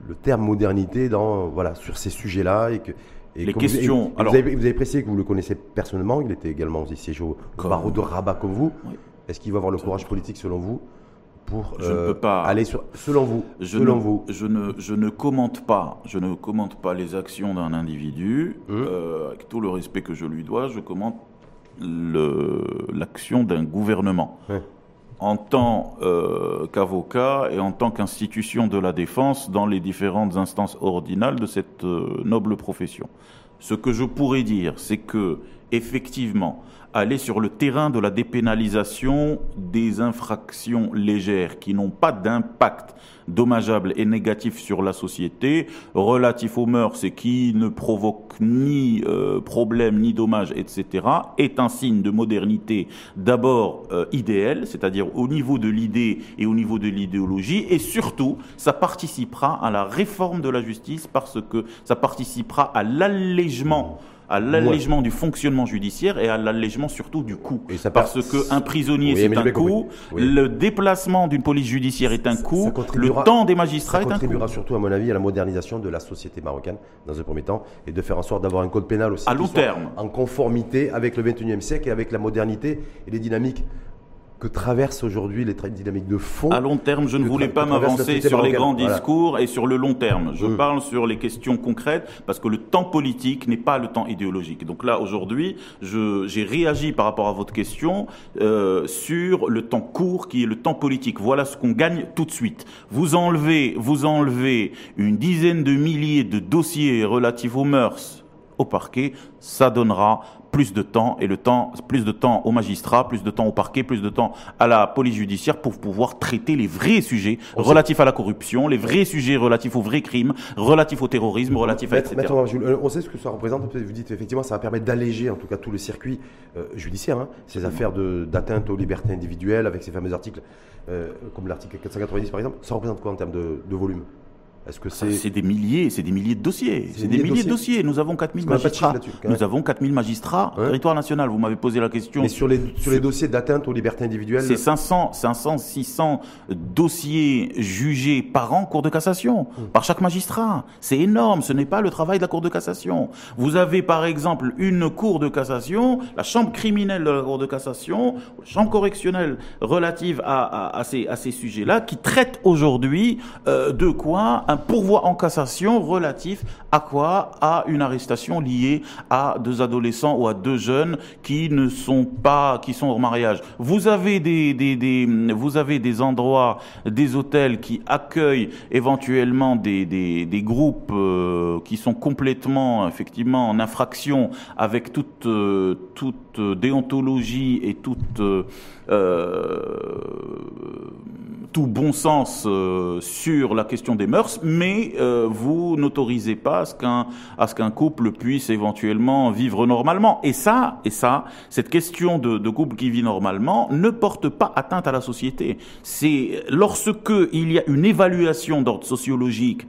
le terme modernité dans voilà sur ces sujets-là et que
les questions.
Vous, alors, vous, avez, précisé que vous le connaissez personnellement. Il était également aussi siège au, barreau de Rabat comme vous. Est-ce qu'il va avoir le courage politique selon vous pour
je ne euh, peux pas,
aller sur selon vous
je
selon
ne,
vous
je ne je ne commente pas je ne commente pas les actions d'un individu hum. euh, avec tout le respect que je lui dois je commente l'action d'un gouvernement en tant euh, qu'avocat et en tant qu'institution de la défense dans les différentes instances ordinales de cette euh, noble profession. Ce que je pourrais dire, c'est que effectivement, aller sur le terrain de la dépénalisation des infractions légères qui n'ont pas d'impact dommageable et négatif sur la société, relatif aux mœurs et qui ne provoquent ni euh, problème ni dommage, etc., est un signe de modernité d'abord euh, idéal, c'est-à-dire au niveau de l'idée et au niveau de l'idéologie, et surtout, ça participera à la réforme de la justice parce que ça participera à l'allègement à l'allègement du fonctionnement judiciaire et à l'allègement surtout du coût. Parce qu'un prisonnier, c'est un coût, le déplacement d'une police judiciaire est un coût, le temps des magistrats est un coût. Ça
contribuera surtout, à mon avis, à la modernisation de la société marocaine, dans un premier temps, et de faire en sorte d'avoir un code pénal aussi
à long terme.
en conformité avec le 21e siècle et avec la modernité et les dynamiques que traversent aujourd'hui les dynamiques de fond.
À long terme, je ne voulais pas m'avancer sur les grands discours et sur le long terme. Je mm. parle sur les questions concrètes parce que le temps politique n'est pas le temps idéologique. Donc là, aujourd'hui, j'ai réagi par rapport à votre question euh, sur le temps court qui est le temps politique. Voilà ce qu'on gagne tout de suite. Vous enlevez, vous enlevez une dizaine de milliers de dossiers relatifs aux mœurs au parquet, ça donnera plus de temps et le temps, plus de temps aux magistrats, plus de temps au parquet, plus de temps à la police judiciaire pour pouvoir traiter les vrais sujets relatifs à la corruption, les vrais sujets relatifs aux vrais crimes, relatifs au terrorisme, relatifs à etc.
On sait ce que ça représente. Vous dites effectivement, ça va permettre d'alléger en tout cas tout le circuit euh, judiciaire, hein, ces affaires d'atteinte aux libertés individuelles avec ces fameux articles, euh, comme l'article 490 par exemple. Ça représente quoi en termes de volume?
Est-ce que c'est C'est des milliers, c'est des milliers de dossiers. C'est des, milliers de dossiers. Nous avons 4000 magistrats. Nous avons 4000 magistrats. Territoire national. Vous m'avez posé la question.
Mais sur les sur les dossiers d'atteinte aux libertés individuelles.
C'est 500 500 600 dossiers jugés par an cour de cassation hum. par chaque magistrat. C'est énorme. Ce n'est pas le travail de la cour de cassation. Vous avez par exemple une cour de cassation, la chambre criminelle de la cour de cassation, la chambre correctionnelle relative à, à, ces à ces sujets-là, qui traite aujourd'hui euh, de quoi un pourvoi en cassation relatif à quoi? À une arrestation liée à deux adolescents ou à deux jeunes qui ne sont pas, qui sont au mariage. Vous avez des, endroits, des hôtels qui accueillent éventuellement des groupes euh, qui sont complètement, effectivement, en infraction avec toute, euh, toute déontologie et toute euh, tout bon sens euh, sur la question des mœurs, mais euh, vous n'autorisez pas à ce qu'un à ce qu'un couple puisse éventuellement vivre normalement. Et ça, et ça, cette question de, de couple qui vit normalement ne porte pas atteinte à la société. C'est lorsque il y a une évaluation d'ordre sociologique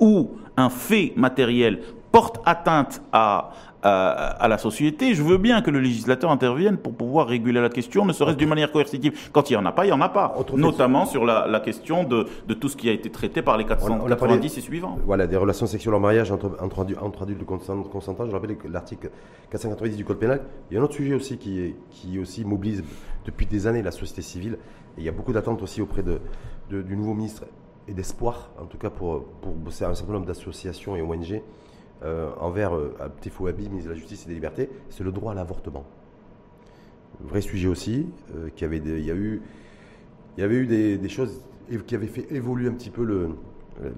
ou un fait matériel porte atteinte à, à, la société. Je veux bien que le législateur intervienne pour pouvoir réguler la question, ne serait-ce d'une manière coercitive. Quand il n'y en a pas, il n'y en a pas. Notamment sur la, question de, tout ce qui a été traité par les 490 et suivants.
Voilà, des relations sexuelles en mariage entre, entre, adultes consentants. Je rappelle l'article 490 du Code pénal. Il y a un autre sujet aussi qui, qui aussi mobilise depuis des années la société civile. Et il y a beaucoup d'attentes aussi auprès de, du nouveau ministre et d'espoir, en tout cas pour, pour un certain nombre d'associations et ONG euh, envers euh, Abdefouabi, ministre de la Justice et des Libertés, c'est le droit à l'avortement. Vrai sujet aussi, euh, qui avait il y a eu, il y avait eu des, choses qui avaient fait évoluer un petit peu le,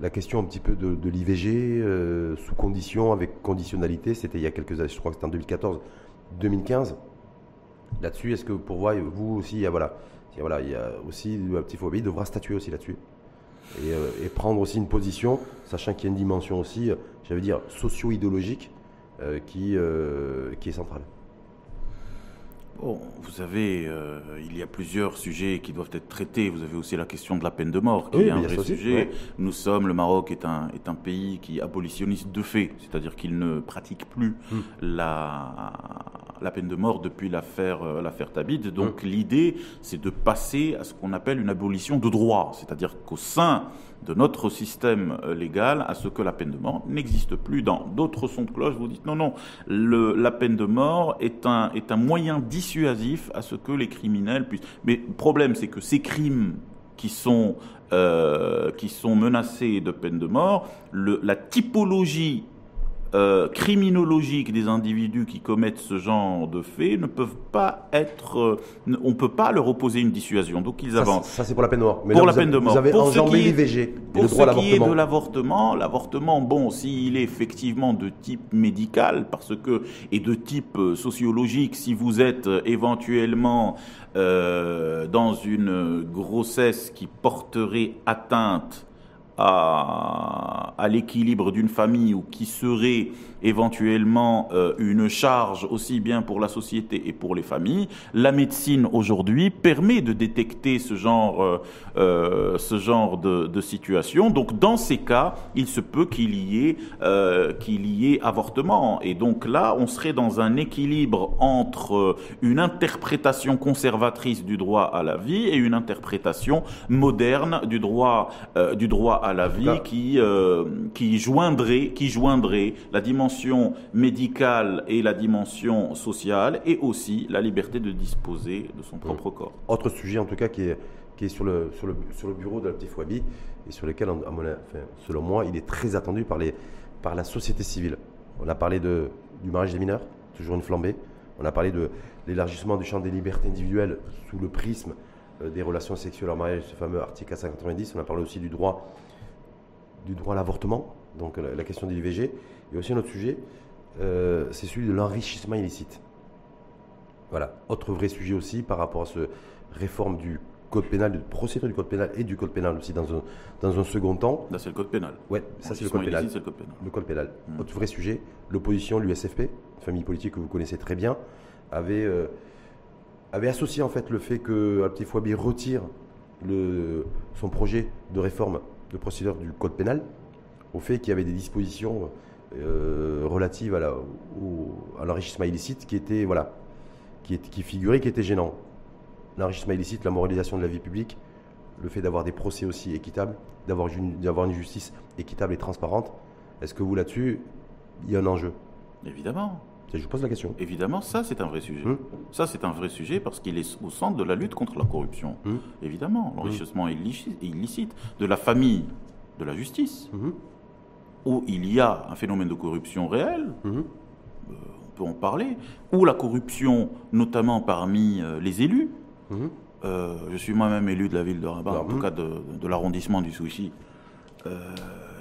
la question un petit peu de, l'IVG sous condition, avec conditionnalité. C'était il y a quelques années, je crois que c'était en 2014, 2015. Là-dessus, est-ce que pour vous, aussi, il y a, voilà, il y a, il aussi devra statuer aussi là-dessus. Et, et, prendre aussi une position, sachant qu'il y a une dimension aussi j'allais dire, socio-idéologique euh, qui, euh, qui est centrale.
Bon, vous savez, euh, il y a plusieurs sujets qui doivent être traités. Vous avez aussi la question de la peine de mort, qui est un vrai sujet. Nous sommes, le Maroc est un, est un pays qui abolitionniste de fait, c'est-à-dire qu'il ne pratique plus hmm. la, la peine de mort depuis l'affaire l'affaire Tabid. Donc hmm. l'idée, c'est de passer à ce qu'on appelle une abolition de droit, c'est-à-dire qu'au sein de notre système euh, légal à ce que la peine de mort n'existe plus. Dans d'autres sons de cloche, vous dites non, non, le, la peine de mort est un, est un moyen dissuasif à ce que les criminels puissent. Mais le problème, c'est que ces crimes qui sont, euh, qui sont menacés de peine de mort, le, la typologie euh, criminologiques des individus qui commettent ce genre de faits ne peuvent pas être, euh, on ne peut pas leur opposer une dissuasion. Donc ils avancent.
Ça, c'est pour la peine de mort.
pour la peine de mort.
Vous avez pour l'IVG.
Pour ce qui est de l'avortement, l'avortement, bon, s'il est effectivement de type médical, parce que et de type euh, sociologique, si vous êtes éventuellement euh, dans une grossesse qui porterait atteinte à, l'équilibre d'une famille ou qui serait éventuellement euh, une charge aussi bien pour la société et pour les familles, la médecine aujourd'hui permet de détecter ce genre, euh, euh, ce genre de, de, situation. Donc dans ces cas, il se peut qu'il y ait qu'il y ait avortement. Et donc là, on serait dans un équilibre entre une interprétation conservatrice du droit à la vie et une interprétation moderne du droit du droit à la vie qui qui joindrait qui joindrait la dimension médicale et la dimension sociale, et aussi la liberté de disposer de son propre corps.
Autre sujet, en tout cas, qui est, qui est sur, le, sur, le, sur le bureau de la petite Fouabi, et sur lequel, selon moi, il est très attendu par, les, par la société civile. On a parlé de, du mariage des mineurs, toujours une flambée. On a parlé de l'élargissement du champ des libertés individuelles sous le prisme euh, des relations sexuelles en mariage, ce fameux article 490. On a parlé aussi du droit, du droit à l'avortement, donc la, la question de l'IVG. Il y a aussi un autre sujet, euh, c'est celui de l'enrichissement illicite. Voilà, autre vrai sujet aussi par rapport à ce réforme du code pénal, de procédure du code pénal et du code pénal aussi dans un, dans un second temps.
Là, c'est le code pénal.
Ouais, ça c'est le code pénal. le code pénal. Le code pénal. Hmm. Autre vrai sujet, l'opposition, l'USFP, famille politique que vous connaissez très bien, avait, euh, avait associé en fait le fait que Petit Fouabi retire le, son projet de réforme de procédure du code pénal au fait qu'il y avait des dispositions relatives à l'enrichissement illicite qui étaient, voilà, qui, qui figuraient, qui étaient gênants. L'enrichissement illicite, la moralisation de la vie publique, le fait d'avoir des procès aussi équitables, d'avoir une, une justice équitable et transparente. Est-ce que vous, là-dessus, il y a un enjeu?
Évidemment.
Je vous pose la question.
Évidemment, ça c'est un vrai sujet. Hum. Ça c'est un vrai sujet parce qu'il est au centre de la lutte contre la corruption. Hum. Évidemment, l'enrichissement illicite de la famille de la justice, hum. Où il y a un phénomène de corruption réel, euh, on peut en parler, ou la corruption notamment parmi euh, les élus. Euh, je suis moi-même élu de la ville de Rabat, en tout cas de, l'arrondissement du Souchi.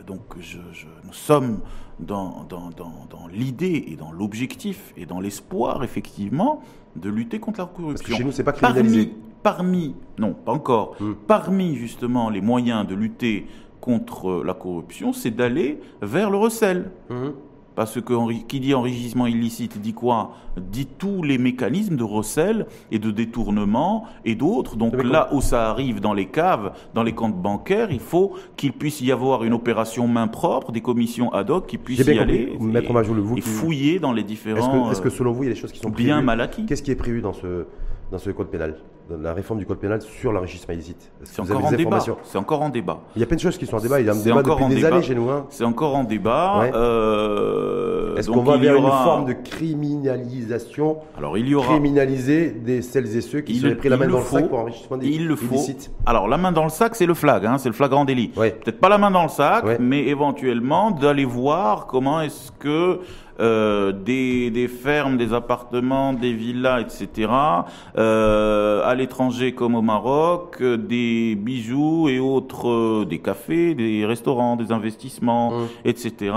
donc nous sommes dans, dans, l'idée et dans l'objectif et dans l'espoir, effectivement, de lutter contre la corruption. Parce que
chez nous, c'est pas criminalisé.
Parmi, non, pas encore, parmi justement les moyens de lutter contre la corruption, c'est d'aller vers le recel. Hmm. Parce que qui dit enrichissement illicite dit quoi? Dit tous les mécanismes de recel et de détournement et d'autres. Donc là où ça arrive dans les caves, dans les comptes bancaires, il faut qu'il puisse y avoir une opération main propre, des commissions ad hoc qui puissent y aller et, fouiller dans les différents.
Est-ce que, selon vous, il y a des choses qui sont
bien mal acquis
Qu'est-ce qui est prévu dans ce dans ce code pénal la réforme du code pénal sur l'enrichissement illicite
C'est encore en débat. C'est encore en débat.
Il y a plein de choses qui sont en débat. Il y a un débat depuis des années chez nous. Hein.
C'est encore en débat.
Euh, Est-ce qu'on va vers une forme de criminalisation
Alors il y aura
criminaliser des celles et ceux qui seraient pris la main dans le sac pour enrichissement
il le faut. Alors la main dans le sac, c'est le flag, hein, c'est le flagrant délit. Peut-être pas la main dans le sac, mais éventuellement d'aller voir comment est-ce que euh, des, fermes, des appartements, des villas, etc. Euh, à l'étranger comme au Maroc, des bijoux et autres, euh, des cafés, des restaurants, des investissements, mmh. etc.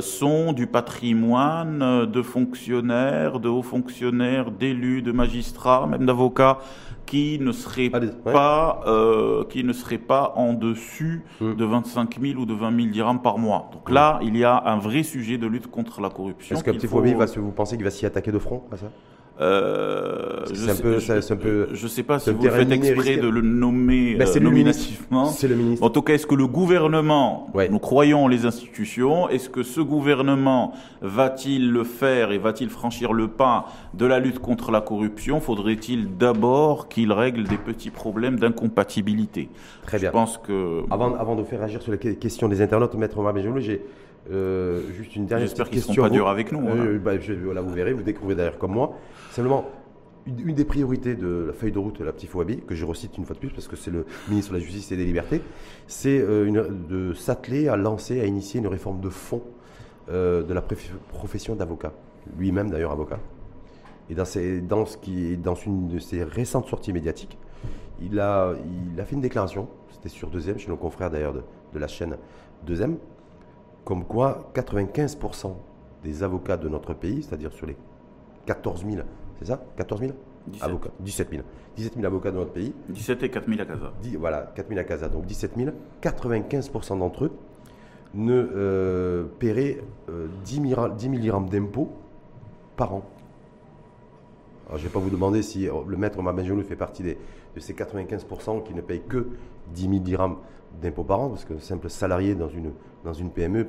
sont du patrimoine de fonctionnaires, de hauts fonctionnaires, d'élus, de magistrats, même d'avocats qui ne serait pas euh, qui ne serait pas en dessus hmm. de 25 000 ou de 20 000 dirhams par mois. Donc là, il y a un vrai sujet de lutte contre la corruption.
Est-ce que Petit faut... va vous pensez qu'il va s'y attaquer de front à ça?
Euh, je, sais, sais pas si vous faites exprès de le nommer ben, euh, nominativement.
C'est le ministre.
En tout cas, est-ce que le gouvernement, nous croyons les institutions, est-ce que ce gouvernement va-t-il le faire et va-t-il franchir le pas de la lutte contre la corruption? Faudrait-il d'abord qu'il règle des petits problèmes d'incompatibilité
Très bien.
Je pense que
avant, avant de faire agir sur les questions des internautes, maître Omar j'ai euh, juste une dernière
J'espère
qu'ils
ne seront pas durs avec nous.
Euh, bah, vous verrez, vous découvrez d'ailleurs comme moi. Simplement, une, des priorités de la feuille de route de la petite Fouabi, que je recite une fois de plus parce que c'est le ministre de la Justice et des Libertés, c'est euh, de s'atteler à lancer, à initier une réforme de fond de la profession d'avocat. Lui-même d'ailleurs avocat. Et dans, une de ses récentes sorties médiatiques, il a, il a fait une déclaration, c'était sur Deuxième, chez nos confrères d'ailleurs de, de la chaîne Deuxième, comme quoi 95% des avocats de notre pays, c'est-à-dire sur les 14 000, c'est ça 14 000 avocats 17 000. 17 000 avocats de notre pays.
17 et 4 000 à Casa.
voilà, 4 000 à Casa. Donc 17 000. 95% d'entre eux ne euh, paieraient 10 000, 10 d'impôts par an. Alors, je ne vais pas vous demander si le maître Mabenjoulou fait partie de ces 95% qui ne payent que 10 000 dirhams d'impôts par an, parce qu'un simple salarié dans une, dans une PME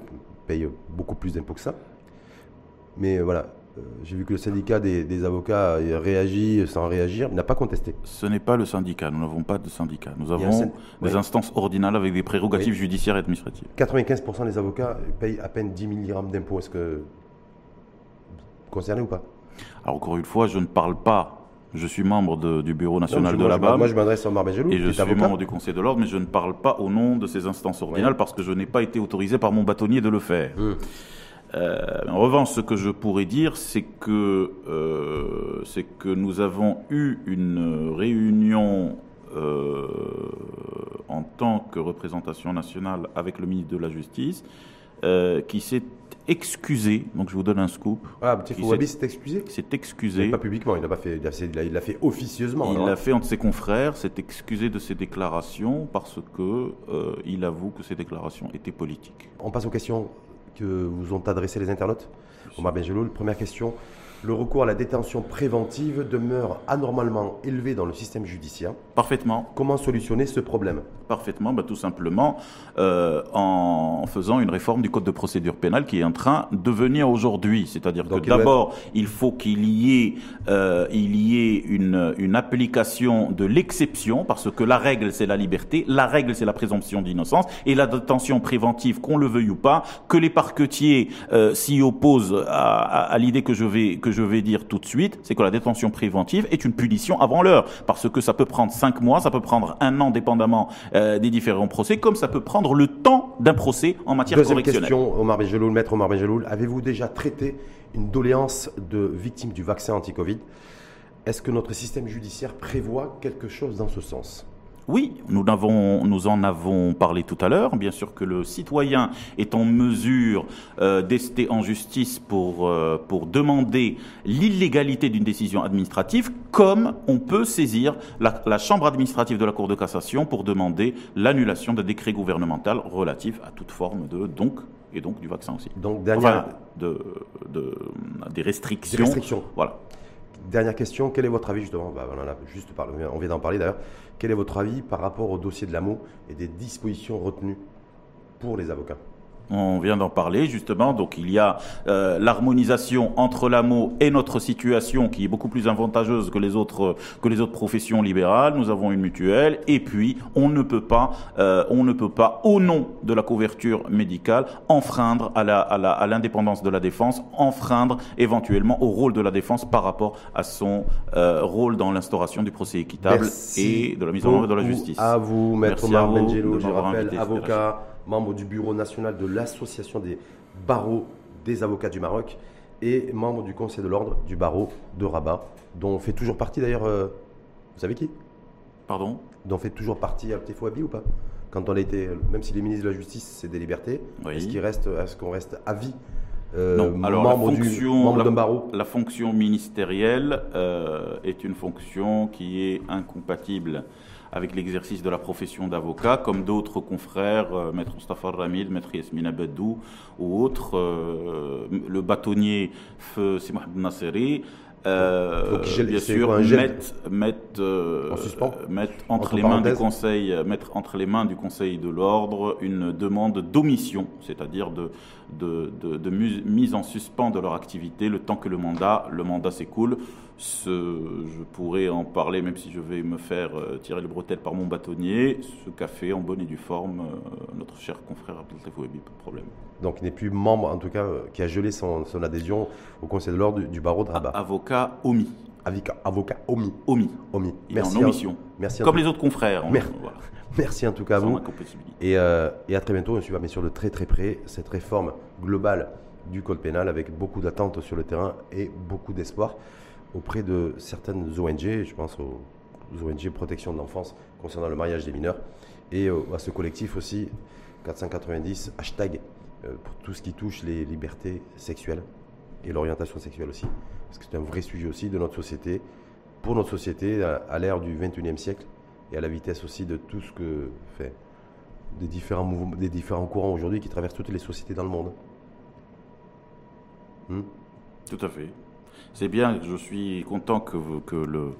paye beaucoup plus d'impôts que ça. Mais euh, voilà, euh, j'ai vu que le syndicat des, avocats réagit sans réagir, n'a pas contesté.
Ce n'est pas le syndicat, nous n'avons pas de syndicat. Nous avons des instances ordinales avec des prérogatives judiciaires et administratives.
95% des avocats payent à peine 10 000 dirhams d'impôts. Est-ce que. Concerné ou pas?
Alors, encore une fois, je ne parle pas je suis membre du bureau national de la BAM.
Moi, je m'adresse à Marbegelou.
Et je suis membre du conseil de l'ordre, mais je ne parle pas au nom de ces instances ordinales parce que je n'ai pas été autorisé par mon bâtonnier de le faire. Hum. Euh, en revanche, ce que je pourrais dire, c'est que, euh, c'est que nous avons eu une réunion euh, en tant que représentation nationale avec le ministre de la Justice qui s'est excusé, donc je vous donne un scoop.
Ah, Petit Fouabi s'est excusé?
s'est excusé.
pas publiquement, il l'a pas fait, il l'a fait officieusement.
Il l'a fait entre ses confrères, s'est excusé de ses déclarations parce que il avoue que ses déclarations étaient politiques.
On passe aux questions que vous ont adressées les internautes. Omar Benjelloul, première question. le recours à la détention préventive demeure anormalement élevé dans le système judiciaire.
Parfaitement.
Comment solutionner ce problème?
Parfaitement, bah, tout simplement euh, en faisant une réforme du code de procédure pénale qui est en train de venir aujourd'hui. C'est-à-dire que d'abord, il faut qu'il y ait, euh, il y ait une, une application de l'exception, parce que la règle c'est la liberté, la règle c'est la présomption d'innocence, et la détention préventive, qu'on le veuille ou pas, que les parquetiers euh, s'y opposent à, à, à l'idée que je vais que je vais dire tout de suite, c'est que la détention préventive est une punition avant l'heure, parce que ça peut prendre cinq mois, ça peut prendre un an, dépendamment euh, des différents procès, comme ça peut prendre le temps d'un procès en matière
Deuxième
correctionnelle.
question, Omar maître Omar Benjeloul, avez-vous déjà traité une doléance de victimes du vaccin anti-Covid? Est-ce que notre système judiciaire prévoit quelque chose dans ce sens?
Oui, nous, avons, nous en avons parlé tout à l'heure. Bien sûr que le citoyen est en mesure euh, d'ester en justice pour, euh, pour demander l'illégalité d'une décision administrative, comme on peut saisir la, la, chambre administrative de la Cour de cassation pour demander l'annulation d'un décret gouvernemental relatif à toute forme de donc et donc du vaccin aussi.
Donc dernière
Enfin, de, de, des restrictions.
Des restrictions.
Voilà.
Dernière question, quel est votre avis justement bah, On vient d'en parler d'ailleurs. Quel est votre avis par rapport au dossier de l'AMO et des dispositions retenues pour les avocats?
On vient d'en parler justement, donc il y a euh, l'harmonisation entre l'AMO et notre situation qui est beaucoup plus avantageuse que les autres que les autres professions libérales. Nous avons une mutuelle et puis on ne peut pas euh, on ne peut pas au nom de la couverture médicale enfreindre à la à la à l'indépendance de la défense, enfreindre éventuellement au rôle de la défense par rapport à son euh, rôle dans l'instauration du procès équitable
Merci
et de la mise en œuvre de la justice.
À vous, maître
Merci à vous
je rappelle, avocat, membre du bureau national de l'association des barreaux des avocats du Maroc et membre du conseil de l'ordre du barreau de Rabat, dont fait toujours partie d'ailleurs, euh, vous savez qui?
Pardon?
Dont fait toujours partie Abdel Fouabi ou pas? Quand on a été, même s'il est ministre de la Justice, c'est des libertés,
Oui.
est-ce qu'il reste, est-ce qu'on reste à vie euh,
Non, alors la
membre, du,
fonction,
membre
la,
d'un barreau?
la fonction ministérielle euh, est une fonction qui est incompatible avec l'exercice de la profession d'avocat, comme d'autres confrères, euh, Maître Mustafa Ramid, Maître Yasmina Bedou ou autres, euh, le bâtonnier Feu Mohamed Nasseri, euh, bien sûr,
quoi, un gel
mettre, mettre, euh,
En suspens
mettre entre,
Entre
les mains du conseil, euh, mettre entre les mains du Conseil de l'ordre une demande d'omission, c'est-à-dire de, de, de, de mus- mise en suspens de leur activité le temps que le mandat, le mandat s'écoule. Ce, je pourrais en parler, même si je vais me faire euh, tirer le bretelle par mon bâtonnier, ce qu'a fait en bonne et due forme euh, notre cher confrère Abdel Wahbi, pas de problème.
Donc il n'est plus membre, en tout cas, euh, qui a gelé son, son adhésion au conseil de l'ordre du, du barreau de Rabat.
Avocat omis.
Avec avocat omis.
Omis.
omis.
En omission.
Merci,
Comme les autres confrères.
Mer-
voilà, *laughs*
merci en tout cas à vous. euh, et à très bientôt. On suivra bien sûr de très très près cette réforme globale du code pénal avec beaucoup d'attentes sur le terrain et beaucoup d'espoir auprès de certaines ONG. Je pense aux ONG protection de l'enfance concernant le mariage des mineurs et euh, à ce collectif aussi 490 hashtag euh, pour tout ce qui touche les libertés sexuelles et l'orientation sexuelle aussi. Parce que c'est un vrai sujet aussi de notre société, pour notre société à, l'ère du 21e siècle et à la vitesse aussi de tout ce que fait des différents, mouvements, des différents courants aujourd'hui qui traversent toutes les sociétés dans le monde. Hmm?
Tout à fait. C'est bien, je suis content que, que, le,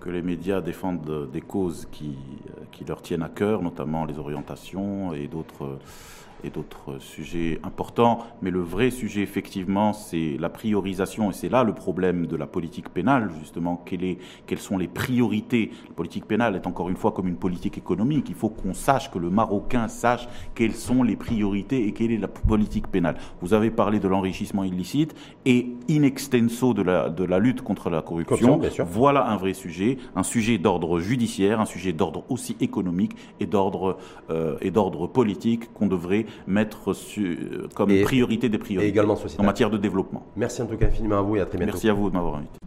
que les médias défendent des causes qui leur tiennent à cœur, notamment les orientations et d'autres et d'autres sujets importants. Mais le vrai sujet, effectivement, c'est la priorisation. Et c'est là le problème de la politique pénale, justement. Quelle est- quelles sont les priorités? La politique pénale est encore une fois comme une politique économique. Il faut qu'on sache, que le Marocain sache quelles sont les priorités et quelle est la politique pénale. Vous avez parlé de l'enrichissement illicite et in extenso de la, de la lutte contre la corruption. Voilà un vrai sujet, un sujet d'ordre judiciaire, un sujet d'ordre aussi économique et d'ordre euh, et d'ordre politique qu'on devrait mettre su- euh, comme
Et-
priorité des priorités
et également
en matière de développement.
Merci en tout cas infiniment à vous et à très bientôt.
Merci à vous de m'avoir invité.